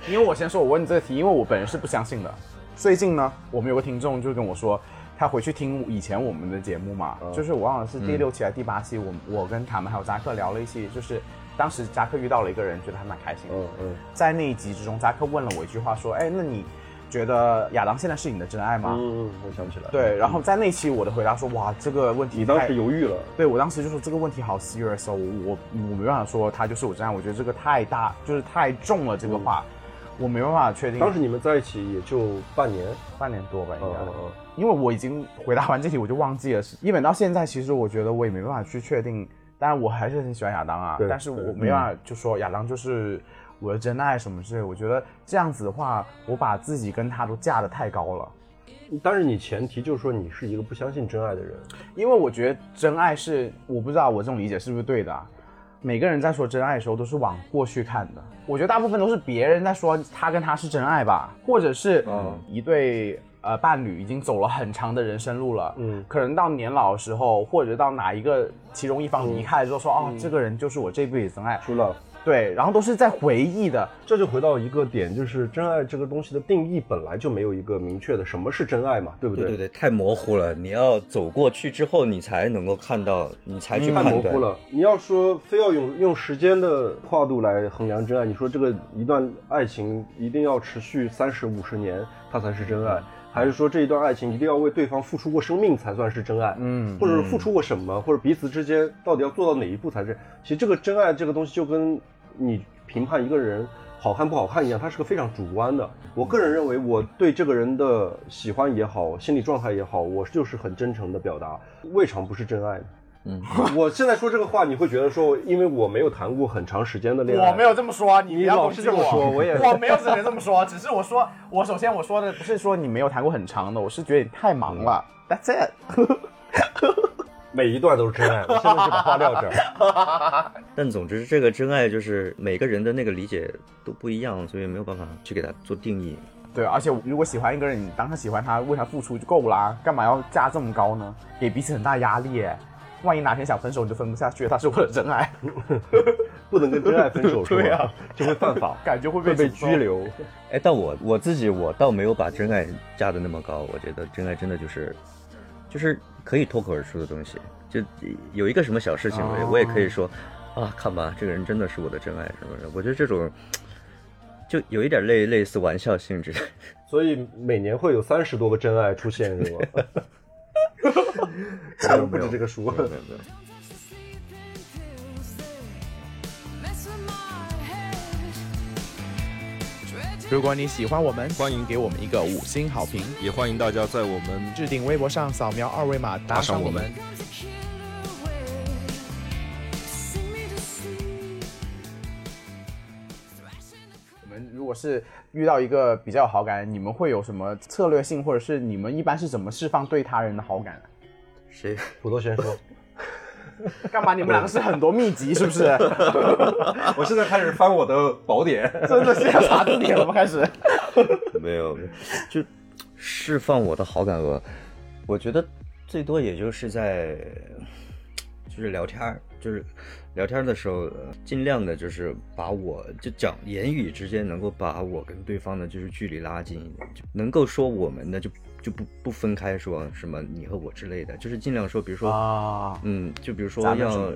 因为我先说，我问你这个题，因为我本人是不相信的。最近呢，我们有个听众就跟我说，他回去听以前我们的节目嘛，就是我忘了是第六期还是第八期，我我跟卡门还有扎克聊了一期，就是当时扎克遇到了一个人，觉得还蛮开心的。嗯嗯在那一集之中，扎克问了我一句话，说：“哎，那你觉得亚当现在是你的真爱吗？”嗯嗯，我想起来。对，然后在那期我的回答说：“哇，这个问题你当太时犹豫了。对我当时就说这个问题好 serious 哦，我我我没办法说他就是我真爱，我觉得这个太大，就是太重了这个话，我没办法确定。当时你们在一起也就半年。半年多吧，应该，嗯嗯嗯。因为我已经回答完这题，我就忘记了。是一本到现在，其实我觉得我也没办法去确定。当然，我还是很喜欢亚当啊，对但是我没办法就说亚当就是我的真爱什么之类。我觉得这样子的话，我把自己跟他都架得太高了。但是你前提就是说你是一个不相信真爱的人。因为我觉得真爱是，我不知道我这种理解是不是对的、啊。每个人在说真爱的时候都是往过去看的，我觉得大部分都是别人在说他跟他是真爱吧，或者是嗯一对呃伴侣已经走了很长的人生路了，嗯可能到年老的时候，或者到哪一个其中一方离开之后说，哦，这个人就是我这辈子真爱。除了对，然后都是在回忆的。这就回到一个点，就是真爱这个东西的定义本来就没有一个明确的什么是真爱嘛，对不对对对，太模糊了。你要走过去之后，你才能够看到，你才去太判断。模糊了。你要说非要用用时间的跨度来衡量真爱，你说这个一段爱情一定要持续三十五十年，它才是真爱，还是说这一段爱情一定要为对方付出过生命才算是真爱？嗯或者是付出过什么，或者彼此之间到底要做到哪一步才是？其实这个真爱这个东西就跟你评判一个人好看不好看一样，它是个非常主观的。我个人认为，我对这个人的喜欢也好，心理状态也好，我就是很真诚的表达，未尝不是真爱呢。嗯，我现在说这个话，你会觉得说，因为我没有谈过很长时间的恋爱，我没有这么说，你不要攻击我这么说，我也我没有只能这么说，只是我说，我首先我说的不是说你没有谈过很长的，我是觉得你太忙了。That's it。每一段都是真爱。我现在就把话撂这儿。但总之，这个真爱就是每个人的那个理解都不一样，所以没有办法去给他做定义。对，而且如果喜欢一个人，你当他喜欢他，为他付出就够啦，干嘛要价这么高呢？给彼此很大压力耶。万一哪天想分手，你就分不下去，他是我的真爱，不能跟真爱分手是吧？对啊，就会犯法，感觉会被会被拘。留。哎，但我我自己我倒没有把真爱架的那么高，我觉得真爱真的就是就是可以脱口而出的东西，就有一个什么小事情，我也、我也可以说啊，看吧，这个人真的是我的真爱什么的。我觉得这种就有一点类类似玩笑性质。所以每年会有三十多个真爱出现，是吧？可能不止这个书。没有没有没有如果你喜欢我们，欢迎给我们一个五星好评，也欢迎大家在我们置顶微博上扫描二维码打赏我们。果是遇到一个比较有好感，你们会有什么策略性，或者是你们一般是怎么释放对他人的好感？谁？土豆先说，干嘛？你们两个是很多秘籍是不是？我现在开始翻我的宝典。真的是要查字典了吗？开始？没有，没有就释放我的好感额，我觉得最多也就是在就是聊天儿，就是聊天的时候，呃尽量的就是把我就讲言语之间能够把我跟对方的就是距离拉近一点，就能够说我们的就就不不分开说什么你和我之类的，就是尽量说，比如说啊，嗯，就比如说要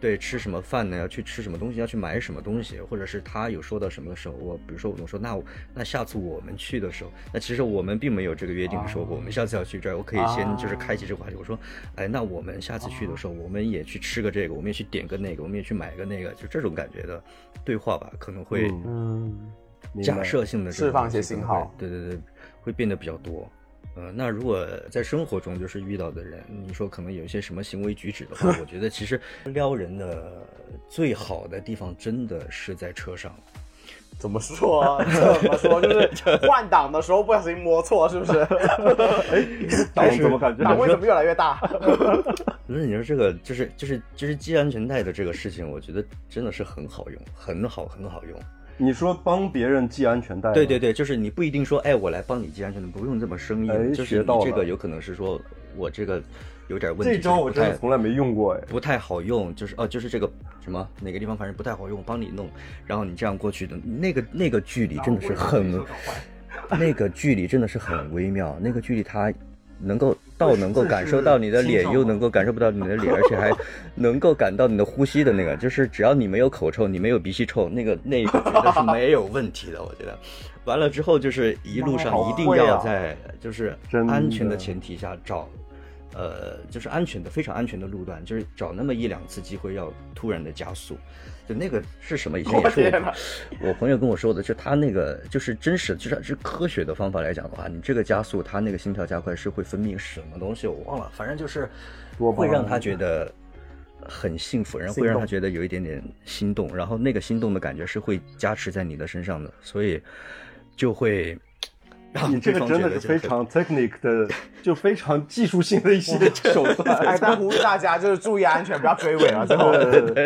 对吃什么饭呢？要去吃什么东西？要去买什么东西？或者是他有说到什么的时候，我比如说我说那我那下次我们去的时候，那其实我们并没有这个约定说过我们下次要去这儿，我可以先就是开启这个话题，我说哎，那我们下次去的时候，我们也去吃个这个，我们也去点个那个，我们也去买个那个，就这种感觉的对话吧，可能会嗯，假设性的释放一些信号对对对，会变得比较多。呃，那如果在生活中就是遇到的人，你说可能有一些什么行为举止的话，我觉得其实撩人的最好的地方真的是在车上。怎么说？怎么说？就是 换挡的时候不小心摸错，是不是？档怎么感觉？档位怎么越来越大？不是你说这个就是就是就是系安全带的这个事情，我觉得真的是很好用，很好很好用。你说帮别人系安全带？对对。对，就是你不一定说，哎，我来帮你系安全带，不用这么生硬，哎就是你学到了这个有可能是说我这个有点问题，这招我真的从来没用过哎。不太好用，就是哦，就是这个什么哪个地方反正不太好用，帮你弄，然后你这样过去的那个那个距离真的是很，那个距离真的是很微妙，那个距离它能够到能够感受到你的脸，又能够感受不到你的脸，而且还能够感到你的呼吸的那个，就是只要你没有口臭，你没有鼻息臭，那个那个绝对是没有问题的，我觉得。完了之后就是一路上一定要在就是安全的前提下找。呃，就是安全的、非常安全的路段，就是找那么一两次机会要突然的加速，就那个是什么？以前也是我我我朋友跟我说的，就他那个就是真实，就是是科学的方法来讲的话，你这个加速，他那个心跳加快是会分泌什么东西，我忘了，反正就是会让他觉得很幸福，然后会让他觉得有一点点心动，然后那个心动的感觉是会加持在你的身上的，所以就会让你这个真的是非常 technique 的，就非常技术性的一些手段哎，段。但呼吁大家就是注意安全，不要追尾啊。最后，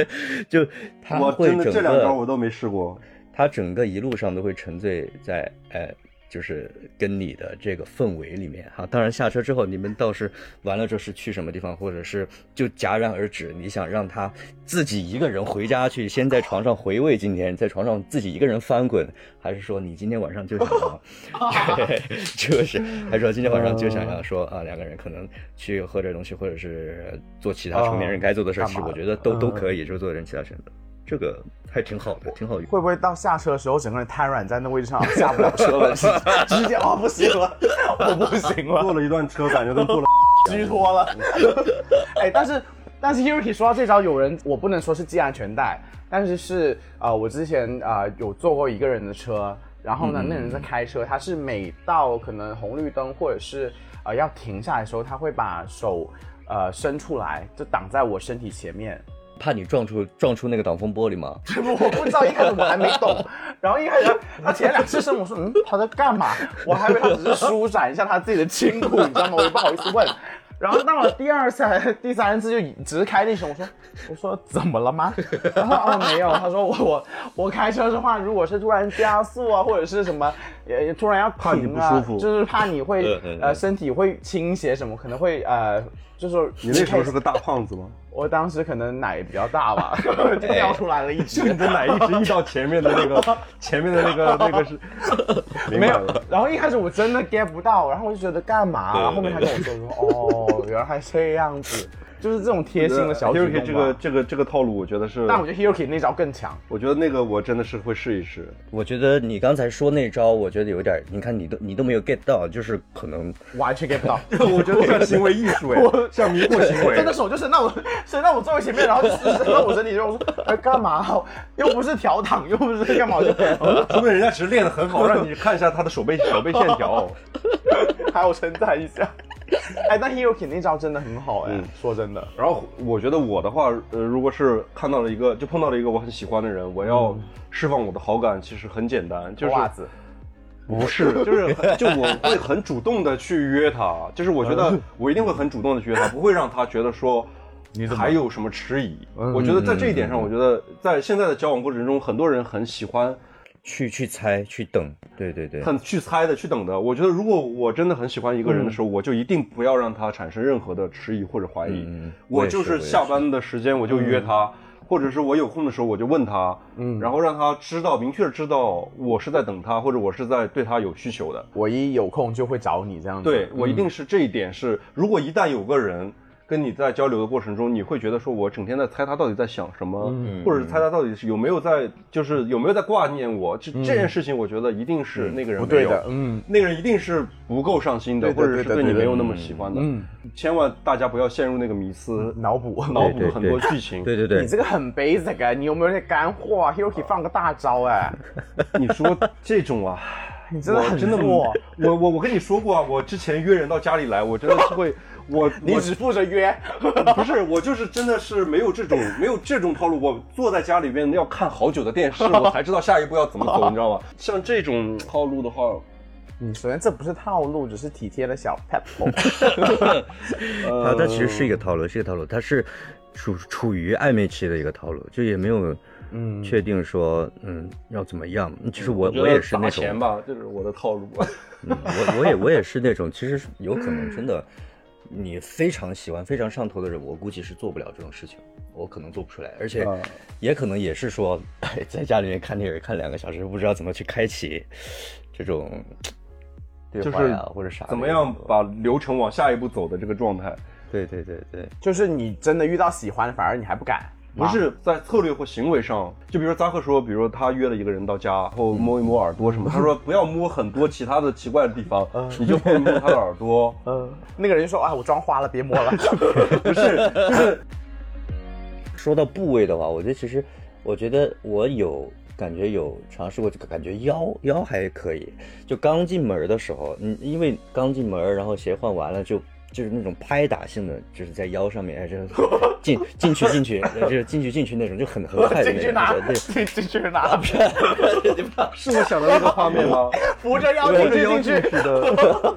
就他我会整真的这两招我都没试过。他整个一路上都会沉醉在哎就是跟你的这个氛围里面哈。当然下车之后，你们倒是完了之后是去什么地方，或者是就戛然而止？你想让他自己一个人回家去，先在床上回味今天，在床上自己一个人翻滚，还是说你今天晚上就想要，就 是还是说今天晚上就想要说啊，两个人可能去喝点东西，或者是做其他成年人该做的事儿，我觉得都都可以，就做点其他选择，这个还挺好的，挺好。会不会到下车的时候，整个人瘫软在那位置上，下不了车了，直 直接哦不行了，我不行了，坐了一段车，感觉都坐了。虚脱了。哎，但是但是 Yuki 说到这招，有人我不能说是系安全带，但是是呃，我之前啊、呃有坐过一个人的车，然后呢，那人在开车，他是每到可能红绿灯或者是呃要停下来的时候，他会把手呃伸出来，就挡在我身体前面。怕你撞出撞出那个挡风玻璃吗？我不知道，一开始我还没懂，然后一开始他前两次声我说嗯他在干嘛，我还以为他只是舒展一下他自己的筋骨，你知道吗？我也不好意思问。然后到了第二次还是第三次就只是开那声，我说我说怎么了吗？他说哦没有，他说我我我开车的话，如果是突然加速啊或者是什么也突然要停啊，就是怕你会呃身体会倾斜什么，可能会呃就是你那时候是个大胖子吗？我当时可能奶比较大吧，就掉出来了一只。你的奶一直溢到前面的那个，前面的那个那个是，明没有。，然后一开始我真的 get 不到，然后我就觉得干嘛？然后后面他跟我说说，哦，原来还这样子，就是这种贴心的小举 Hiroki 动这个。这个这个套路，我觉得是，但我觉得 Hiroki 那招更强，我觉得那个我真的是会试一试。我觉得你刚才说那招，我觉得有点，你看你都你都没有 get 到，就是可能完全 get 不到。我觉得像行为艺术哎，像迷惑行为真的。手就伸到我伸到我座位前面，然后伸到我身体，然后我说哎干嘛？又不是调躺，又不是干嘛，就说明人家其实练得很好，让你看一下他的手背手背线条。还要称赞一下。哎，但 Hiroki 那招真的很好哎，嗯。说真的。然后我觉得我的话，呃，如果是看到了一个，就碰到了一个我很喜欢的人，我要释放我的好感，其实很简单，就是袜子，不是，就是很就我会很主动的去约他，就是我觉得我一定会很主动的去约他，不会让他觉得说你还有什么迟疑。嗯。我觉得在这一点上，我觉得在现在的交往过程中，很多人很喜欢去去猜去等，对对对，很去猜的去等的。我觉得如果我真的很喜欢一个人的时候，我就一定不要让他产生任何的迟疑或者怀疑。嗯我就是是下班的时间我就约他。或者是我有空的时候我就问他，嗯，然后让他知道明确知道我是在等他，或者我是在对他有需求的。我一有空就会找你这样子。对我一定嗯是这一点是，如果一旦有个人跟你在交流的过程中，你会觉得说我整天在猜他到底在想什么，嗯或者是猜他到底是有没有在，就是有没有在挂念我，这、这件事情，我觉得一定是那个人没有嗯不对的，嗯。那个人一定是不够上心的，或者是对你没有那么喜欢的。嗯，千万大家不要陷入那个迷思，脑补脑补很多剧情。对对对你，这个很 basic 啊，你有没有点干货啊？Hiroki 放个大招哎，你说这种啊，你真的很真的弱，我我我跟你说过啊，我之前约人到家里来，我真的是会，我我你只负责约。不是，我就是真的是没有这种没有这种套路。我坐在家里边要看好久的电视，我才知道下一步要怎么走，你知道吗？像这种套路的话，嗯首先这不是套路，只是体贴的小 pebble。它它其实是一个套路，是一个套路，它是处处于暧昧期的一个套路，就也没有嗯确定说嗯要怎么样。其实我我也是那砸种钱吧，这是我的套路。嗯，我我也我也是那种，其实有可能真的，你非常喜欢、非常上头的人，我估计是做不了这种事情，我可能做不出来，而且啊也可能也是说，在家里面看电影看两个小时，不知道怎么去开启这种对就是话呀或者啥，怎么样把流程往下一步走的这个状态，对对对对，就是你真的遇到喜欢，反而你还不敢。不是在策略或行为上，就比如扎克说，比如说他约了一个人到家，然后摸一摸耳朵什么，他说不要摸很多其他的奇怪的地方，你就碰一摸他的耳朵，嗯，那个人说啊，我妆花了，别摸了。不是，就是 说到部位的话，我觉得其实，我觉得我有感觉有尝试过，这个感觉腰腰还可以。就刚进门的时候，嗯，因为刚进门，然后鞋换完了就。就是那种拍打性的，就是在腰上面，哎，就是 进进去进去，就是进去进去那种，就很很 快的那种。进去哪？对，进进去哪？是我想的那个画面吗？扶着腰进去进去。的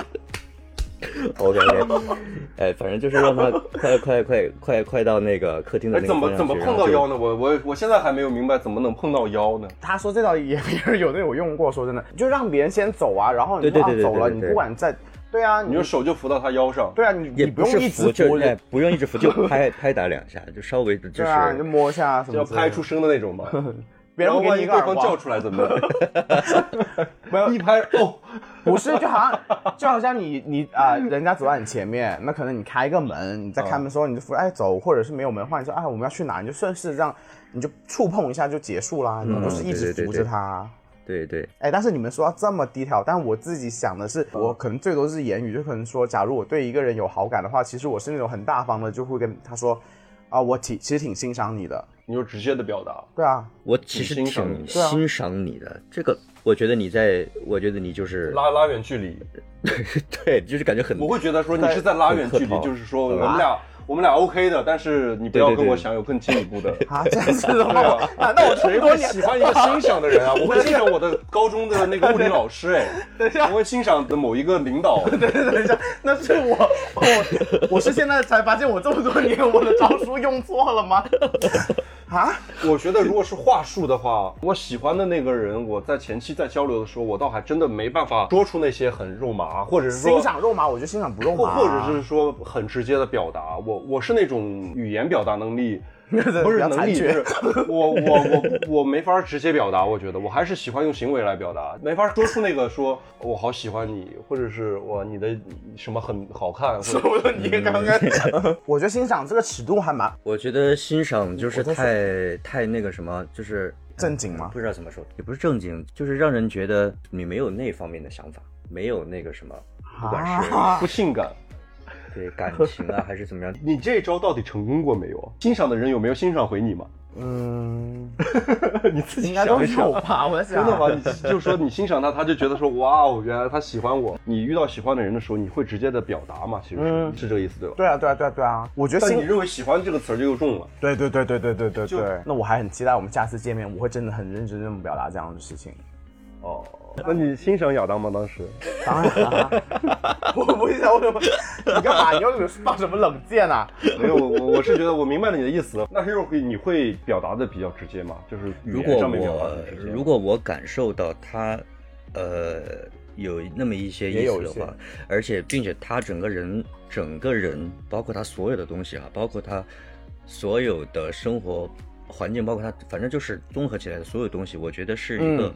，OK OK，哎，反正就是让他快快快快快到那个客厅的哎，那个怎么怎么碰到腰呢？我我我现在还没有明白怎么能碰到腰呢？他说这道也别人有的有用过，说真的，就让别人先走啊，然后你对对对对说啊走了，对对对你不管在，对啊，你就手就扶到他腰上，对啊，你也你不用一直扶，就扶哎不用一直扶，就 拍拍打两下，就稍微就是对啊，你就摸一下什就要拍出声的那种嘛。别人会给然后万一对你一个耳光方叫出来怎么办？没有一拍哦，不是，就好像就好像你你啊、人家走在你前面，那可能你开个门，你在开门的时候你就扶哎走，或者是没有门的话，你说哎我们要去哪，你就顺势这样，你就触碰一下就结束啦，你不是一直扶着对对对对他。对对，哎，但是你们说到这么低调，但我自己想的是，我可能最多是言语，就可能说，假如我对一个人有好感的话，其实我是那种很大方的，就会跟他说，啊，我挺其实挺欣赏你的，你就直接的表达。对啊，我其实挺欣赏你的。啊。欣赏你的这个，我觉得你在，我觉得你就是拉拉远距离，对，就是感觉很我会觉得说你是在拉远距离，就是说我们俩我们俩 OK 的，但是你不要跟我想有更进一步的。啊这样子的对吗啊？难道我这谁会喜欢一个欣赏的人啊？我会欣赏我的高中的那个物理老师，哎，我会欣赏的某一个领导。等一下，那是我我我是现在才发现我这么多年我的招数用错了吗？啊？我觉得如果是话术的话，我喜欢的那个人，我在前期在交流的时候，我倒还真的没办法说出那些很肉麻，或者是说欣赏肉麻，我就欣赏不肉麻，或或者是说很直接的表达，我我是那种语言表达能力不 不是能力，就是我我我我没法直接表达，我觉得我还是喜欢用行为来表达，没法说出那个说我好喜欢你，或者是我你的什么很好看，或者 我说你刚刚，我觉得欣赏这个尺度还蛮我觉得欣赏就是太太那个什么，就是正经吗不知道怎么说，也不是正经，就是让人觉得你没有那方面的想法，没有那个什么，不管是啊。不性感。对感 情啊还是怎么样，你这一招到底成功过没有？欣赏的人有没有欣赏回你吗？嗯，你自己应该都想一想有吧？我想，真的吗？你就说你欣赏他，他就觉得说哇哦，原来他喜欢我。你遇到喜欢的人的时候，你会直接的表达嘛？其实是、嗯是这个意思对吧？对啊，对啊，对啊，对啊，我觉得，但你认为喜欢这个词儿就又重了。对对对对对对对对，那我还很期待我们下次见面，我会真的很认真这么表达这样的事情。哦，那你欣赏亚当吗？当时？当然啊，我不会想为什么，你干嘛？你要放什么冷箭啊？没有，我我我是觉得我明白了你的意思了。那是会你会表达的比较直接嘛？就是语如果言上面表达我的直接。如果我感受到他，呃，有那么一些意思的话，而且并且他整个人整个人，包括他所有的东西啊，包括他所有的生活环境，包括他反正就是综合起来的所有东西，我觉得是一个嗯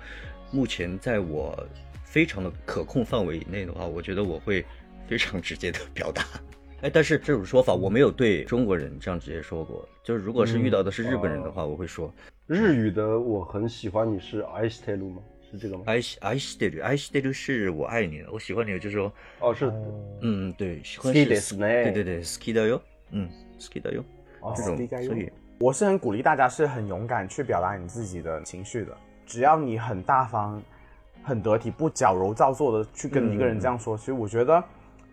目前在我非常的可控范围以内的话，我觉得我会非常直接的表达。哎，但是这种说法我没有对中国人这样直接说过，就是如果是遇到的是日本人的话，我会说。日语的我很喜欢你是愛してる吗？是这个吗？爱し愛してる，愛してる是我爱你了，我喜欢你，就是说，哦，是嗯，对，喜欢好き是ですね对对对，好きだよ，嗯，好きだよ，这种好きだ，よ所以我是很鼓励大家是很勇敢去表达你自己的情绪的， 只要你很大方、很得体，不矫揉造作的去跟一个人这样说，其实我觉得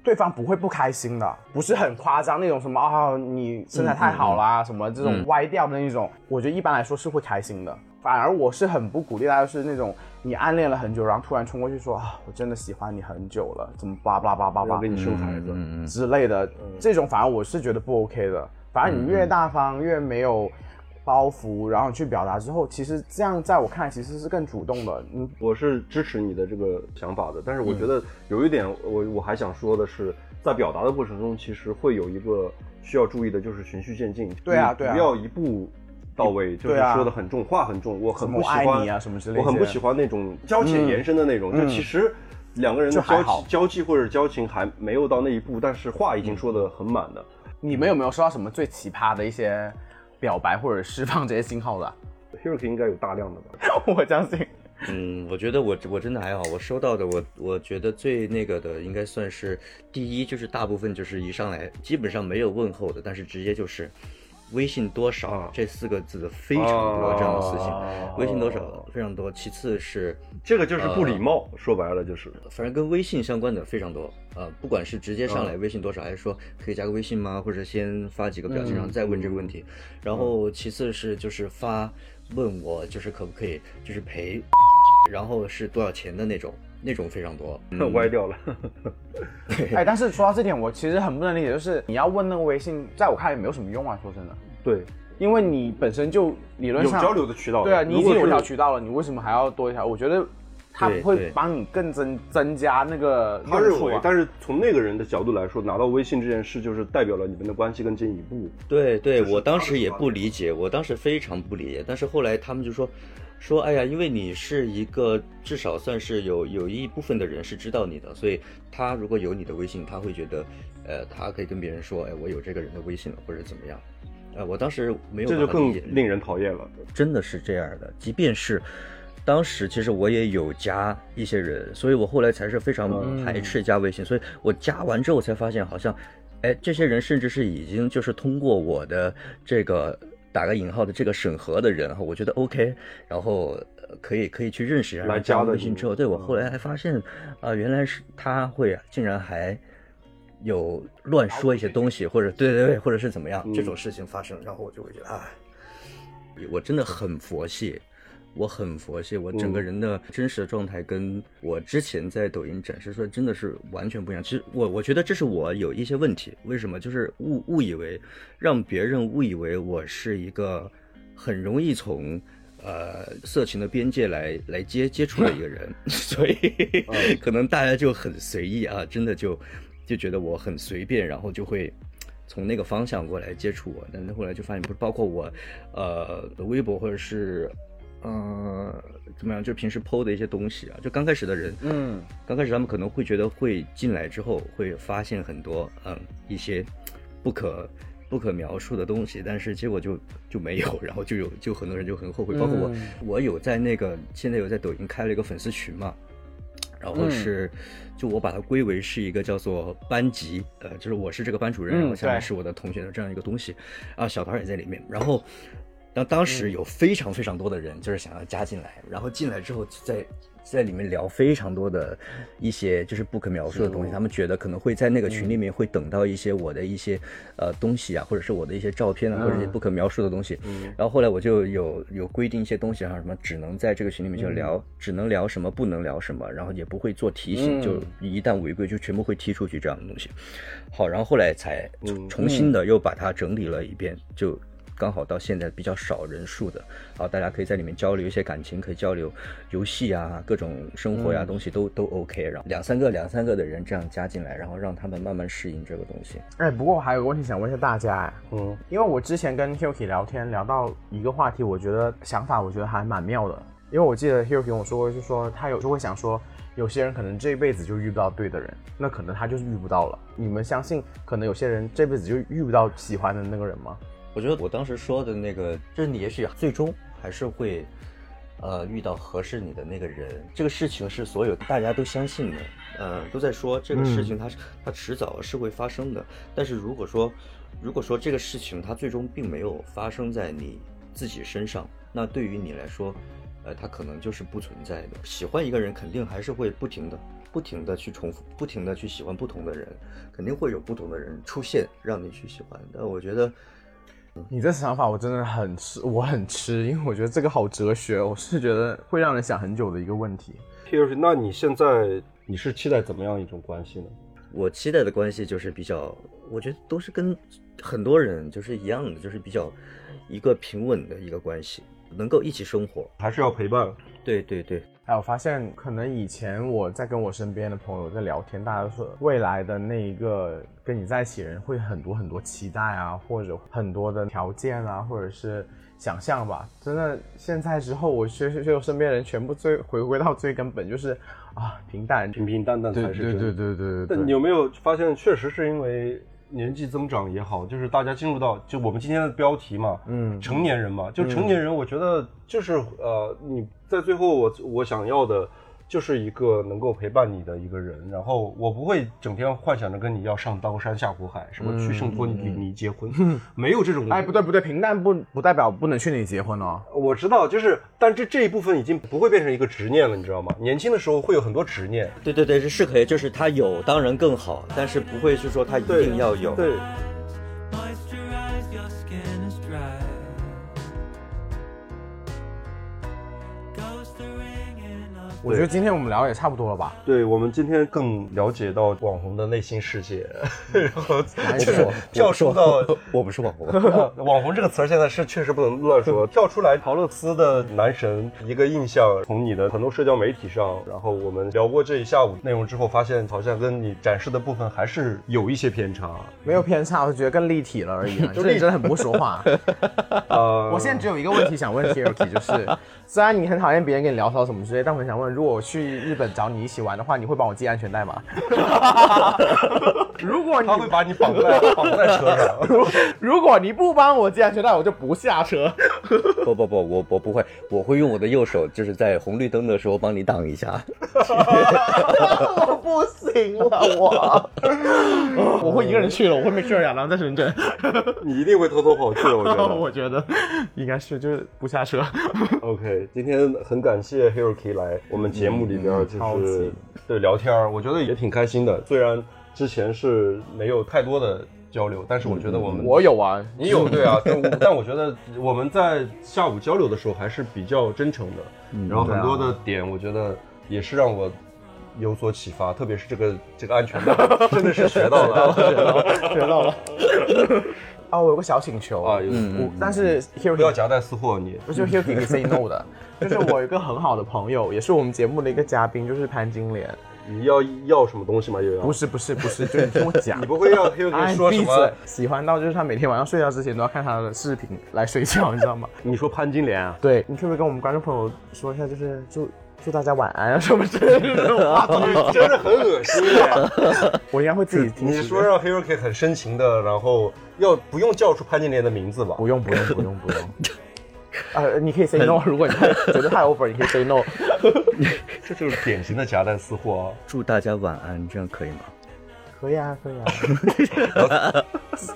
对方不会不开心的，不是很夸张那种什么啊、你身材太好啦、什么这种嗯歪掉的那种，我觉得一般来说是会开心的。反而我是很不鼓励大家是那种你暗恋了很久，然后突然冲过去说啊，我真的喜欢你很久了，怎么叭叭叭叭叭要给你生孩子。之类的，这种反而我是觉得不 OK 的。反而你越大方，越没有包袱，然后去表达之后，其实这样在我看来其实是更主动的。嗯，我是支持你的这个想法的，但是我觉得有一点我我还想说的是，在表达的过程中，其实会有一个需要注意的，就是循序渐进。对啊对啊不要一步到位，就是说的很重，话很重。我很不喜欢啊什么之类的我很不喜欢那种交浅延伸的那种。嗯就其实两个人的交交际或者交情还没有到那一步，但是话已经说的很满的。你们有没有收到什么最奇葩的一些表白或者释放这些信号的啊？Hiroki 应该有大量的吧？我相信。嗯，我觉得我我真的还好，我收到的我我觉得最那个的应该算是第一，就是大部分就是一上来基本上没有问候的，但是直接就是微信多少、啊这四个字的非常多这样的事情，啊微信多少非常多。其次是这个就是不礼貌，说白了就是。反正跟微信相关的非常多，呃，不管是直接上来微信多少，还是说可以加个微信吗？或者先发几个表情，然后再问这个问题。然后其次是就是发问我就是可不可以就是陪，然后是多少钱的那种，那种非常多。嗯 歪掉了。哎，但是说到这点，我其实很不能理解，就是你要问那个微信，在我看来也没有什么用啊。说真的，对，因为你本身就理论上有交流的渠道。对啊，你已经有一条渠道了，你为什么还要多一条？我觉得他不会帮你更增增加那个他认为用处啊，。但是从那个人的角度来说，拿到微信这件事就是代表了你们的关系更进一步。对对，我当时也不理解，我当时非常不理解。但是后来他们就说，说哎呀，因为你是一个至少算是有有一部分的人是知道你的，所以他如果有你的微信，他会觉得，呃，他可以跟别人说，哎，我有这个人的微信了，或者怎么样。呃，我当时没有这就更令人讨厌了。真的是这样的。即便是当时，其实我也有加一些人，所以我后来才是非常排斥加微信。所以我加完之后才发现，好像，哎，这些人甚至是已经就是通过我的这个打个引号的这个审核的人哈，我觉得 OK，然后。呃可以可以去认识，然后加来加的微信之后，对我嗯后来还发现，啊、原来是他会竟然还有乱说一些东西，或者对对对，或者是怎么样、这种事情发生，然后我就会觉得啊，我真的很佛系，我很佛系，我整个人的真实的状态跟我之前在抖音展示出来真的是完全不一样。其实我我觉得这是我有一些问题，为什么？就是误误以为让别人误以为我是一个很容易从。呃，色情的边界来来接接触的一个人，所以可能大家就很随意啊，真的就就觉得我很随便，然后就会从那个方向过来接触我。但是后来就发现，不是包括我，呃，微博或者是呃怎么样，就平时 PO 的一些东西啊，就刚开始的人，嗯，刚开始他们可能会觉得会进来之后会发现很多嗯一些不可不可描述的东西，但是结果就就没有，然后就有就很多人就很后悔，包括我，我有在那个现在有在抖音开了一个粉丝群嘛，然后是，就我把它归为是一个叫做班级，呃，就是我是这个班主任，嗯然后下面是我的同学的这样一个东西，啊，小团也在里面，然后。当当时有非常非常多的人就是想要加进来，然后进来之后在在里面聊非常多的一些就是不可描述的东西，他们觉得可能会在那个群里面会等到一些我的一些呃东西啊，或者是我的一些照片啊，或者一些不可描述的东西。然后后来我就有有规定一些东西，像什么只能在这个群里面就聊，只能聊什么，不能聊什么，然后也不会做提醒，就一旦违规就全部会踢出去这样的东西。好，然后后来才重重新的又把它整理了一遍，就刚好到现在比较少人数的，然后大家可以在里面交流一些感情，可以交流游戏啊，各种生活呀、东西都都 OK，然后两三个两三个的人这样加进来，然后让他们慢慢适应这个东西。哎，不过我还有个问题想问一下大家，哎，嗯，因为我之前跟 Huki 聊天聊到一个话题，我觉得想法我觉得还蛮妙的，因为我记得 Huki 跟我说过，就说他有时候会想说，有些人可能这一辈子就遇不到对的人，那可能他就是遇不到了。你们相信可能有些人这辈子就遇不到喜欢的那个人吗？我觉得我当时说的那个，就是你也许最终还是会，呃，遇到合适你的那个人。这个事情是所有大家都相信的，呃，都在说这个事情它是、它迟早是会发生的。但是如果说，如果说这个事情它最终并没有发生在你自己身上，那对于你来说，呃，它可能就是不存在的。喜欢一个人，肯定还是会不停的、不停的去重复、不停的去喜欢不同的人，肯定会有不同的人出现让你去喜欢。但我觉得。你这想法我真的很吃，我很吃，因为我觉得这个好哲学，我是觉得会让人想很久的一个问题。Pierce，那你现在你是期待怎么样一种关系呢？我期待的关系就是比较，我觉得都是跟很多人就是一样的，就是比较一个平稳的一个关系，能够一起生活。还是要陪伴？对对对，哎，我发现可能以前我在跟我身边的朋友在聊天，大家都说未来的那一个跟你在一起人会很多很多期待啊，或者很多的条件啊，或者是想象吧。真的，现在之后，我觉得我身边人全部最回归到最根本，就是啊，平淡，平平淡淡才是真。对对对对对对。但你有没有发现，确实是因为年纪增长也好，就是大家进入到就我们今天的标题嘛，嗯成年人嘛，就成年人，我觉得就是呃，你在最后我我想要的。就是一个能够陪伴你的一个人，然后我不会整天幻想着跟你要上刀山下火海，什么去圣托里尼结婚，没有这种。哎，不对不对，平淡不不代表不能去那里结婚哦。我知道，就是，但这这一部分已经不会变成一个执念了，你知道吗？年轻的时候会有很多执念，对对对，是是可以，就是他有当然更好，但是不会是说他一定要有。对我觉得今天我们聊的也差不多了吧？对我们今天更了解到网红的内心世界，然后就是跳出到我不是网红，啊网红这个词儿现在是确实不能乱说，跳出来陶乐斯的男神一个印象，从你的很多社交媒体上，然后我们聊过这一下午内容之后，发现好像跟你展示的部分还是有一些偏差。没有偏差，我觉得更立体了而已啊。你这里真的很不会说话。呃，我现在只有一个问题想问 Hiroki，就是虽然你很讨厌别人跟你聊骚什么之类，但我很想问，如果我去日本找你一起玩的话，你会帮我系安全带吗？如果你他会把你绑在 绑在车上。如果你不帮我系安全带，我就不下车。不不不，我我不会，我会用我的右手，就是在红绿灯的时候帮你挡一下。我不行了，我我会一个人去了，我会 make sure 亚当在深圳。你一定会偷偷跑去的，我觉得。我觉得应该是就是不下车。OK，今天很感谢 Hiroki 来我们节目里边，就是级对聊天儿，我觉得也挺开心的。虽然之前是没有太多的交流，但是我觉得我们我有啊，你有对啊，但我但我觉得我们在下午交流的时候还是比较真诚的，然后很多的点我觉得也是让我有所启发，特别是这个这个安全带，真的是学到了，学到了学到了。啊，我有个小请求啊！有我但是 Hiroki 不要夹带私货，你不是可以 say no 的，就是我有一个很好的朋友，也是我们节目的一个嘉宾，就是潘金莲。你要要什么东西吗？又要不是不是不是，就是你听我讲你。不会要 Hiroki 哎，说什么？喜欢到就是他每天晚上睡觉之前都要看他的视频来睡觉，你知道吗？你说潘金莲啊？对，你可不可以跟我们观众朋友说一下，就是祝祝大家晚安啊什么之类的这种话？真的很恶心的。我应该会自己听。你说让 Hiroki 很深情的，然后要不用叫出潘金莲的名字吧？不用不用不用不用。呃，你可以 say no，如果你太 觉得太 over，你可以 say no。这就是典型的夹带私货啊！祝大家晚安，这样可以吗？可以啊，可以啊。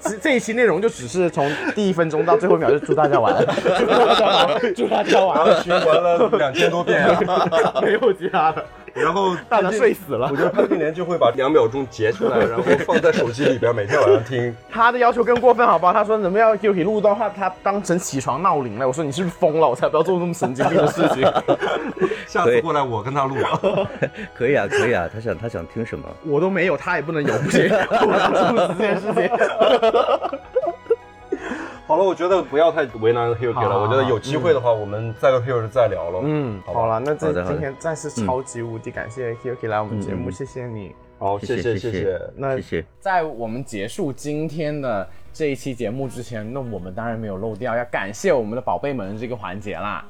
这这一期内容就只是从第一分钟到最后一秒，就 祝大家晚安，祝大家晚安，祝大家晚安，循环了两千多遍啊！没有其他的，然后 大家睡死了我。觉得潘金莲就会把两秒钟截出来，然后放在手机里边，每天晚上听。他的要求更过分，好不好？他说怎么要就可以录到他他当成起床闹铃了。我说你是不是疯了？我才不要做这么神经病的事情。下次过来我跟他录。可以啊，可以啊。他想他想听什么？我都没有，他也不能有，不行，我要处死这件事情。好了，我觉得不要太为难 Hiroki 了。我觉得有机会的话，我们再跟 Hiroki 再聊了。嗯，好了，那这今天再次超级无敌感谢 Yuki 来我们节目，谢谢你。好，谢谢谢谢谢。那谢谢。在我们结束今天的这一期节目之前，那我们当然没有漏掉要感谢我们的宝贝们这个环节啦。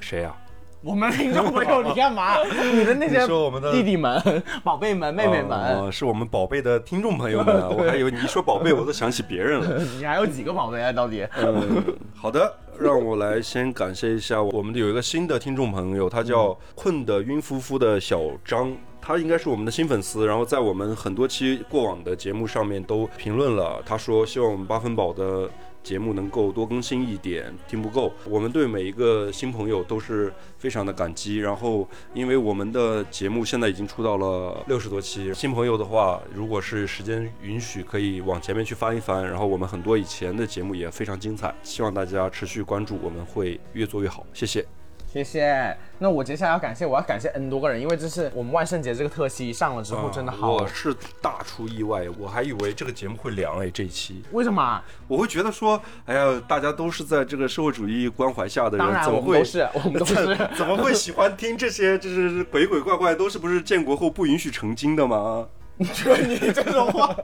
谁呀、我们听众朋友，你干嘛？你的那些说我们的弟弟们、宝贝们、妹妹们，哦是我们宝贝的听众朋友们啊，我还以为你一说宝贝，我都想起别人了。你还有几个宝贝啊？到底？嗯，好的，让我来先感谢一下我们的有一个新的听众朋友，他叫困得晕乎乎的小张。他应该是我们的新粉丝，然后在我们很多期过往的节目上面都评论了。他说希望我们八分饱的节目能够多更新一点，听不够。我们对每一个新朋友都是非常的感激。然后，因为我们的节目现在已经出到了六十多期，新朋友的话，如果是时间允许，可以往前面去翻一翻。然后我们很多以前的节目也非常精彩，希望大家持续关注，我们会越做越好。谢谢。谢谢。那我接下来要感谢，我要感谢 N 多个人，因为这是我们万圣节这个特辑上了之后，真的好。我是大出意外，我还以为这个节目会凉哎，这一期为什么？我会觉得说，哎呀，大家都是在这个社会主义关怀下的人，怎么会我们都是，我们都是。怎么会喜欢听这些就是鬼鬼怪怪，都是不是建国后不允许成精的吗？你 说你这种话，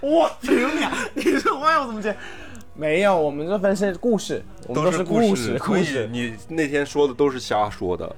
我顶你啊！你这话要怎么接？没有，我们这分是故事，我们都是故事，故事。你那天说的都是瞎说的，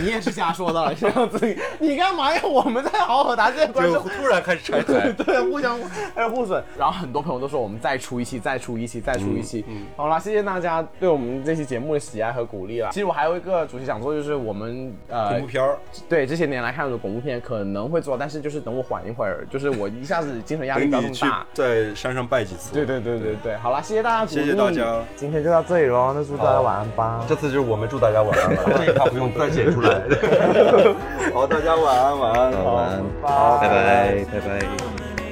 你也是瞎说的，这样子，你干嘛要我们在好好答这些观众？突然开始拆台。对，互相还有互损，然后很多朋友都说我们再出一期，再出一期，再出一期。嗯嗯好啦，谢谢大家对我们这期节目的喜爱和鼓励啦。其实我还有一个主题想做，就是我们呃恐怖片儿，对这些年来看的恐怖片可能会做，但是就是等我缓一会儿，就是我一下子精神压力不要这等你去么大。在山上拜几次。对对对对对，好啦，谢谢大家鼓励，谢谢大家今天就到这里喽，那祝大家晚安吧。这次就是我们祝大家晚安了，这一趴不用再剪出来。好，大家晚安，晚安，晚安，好拜拜，拜拜。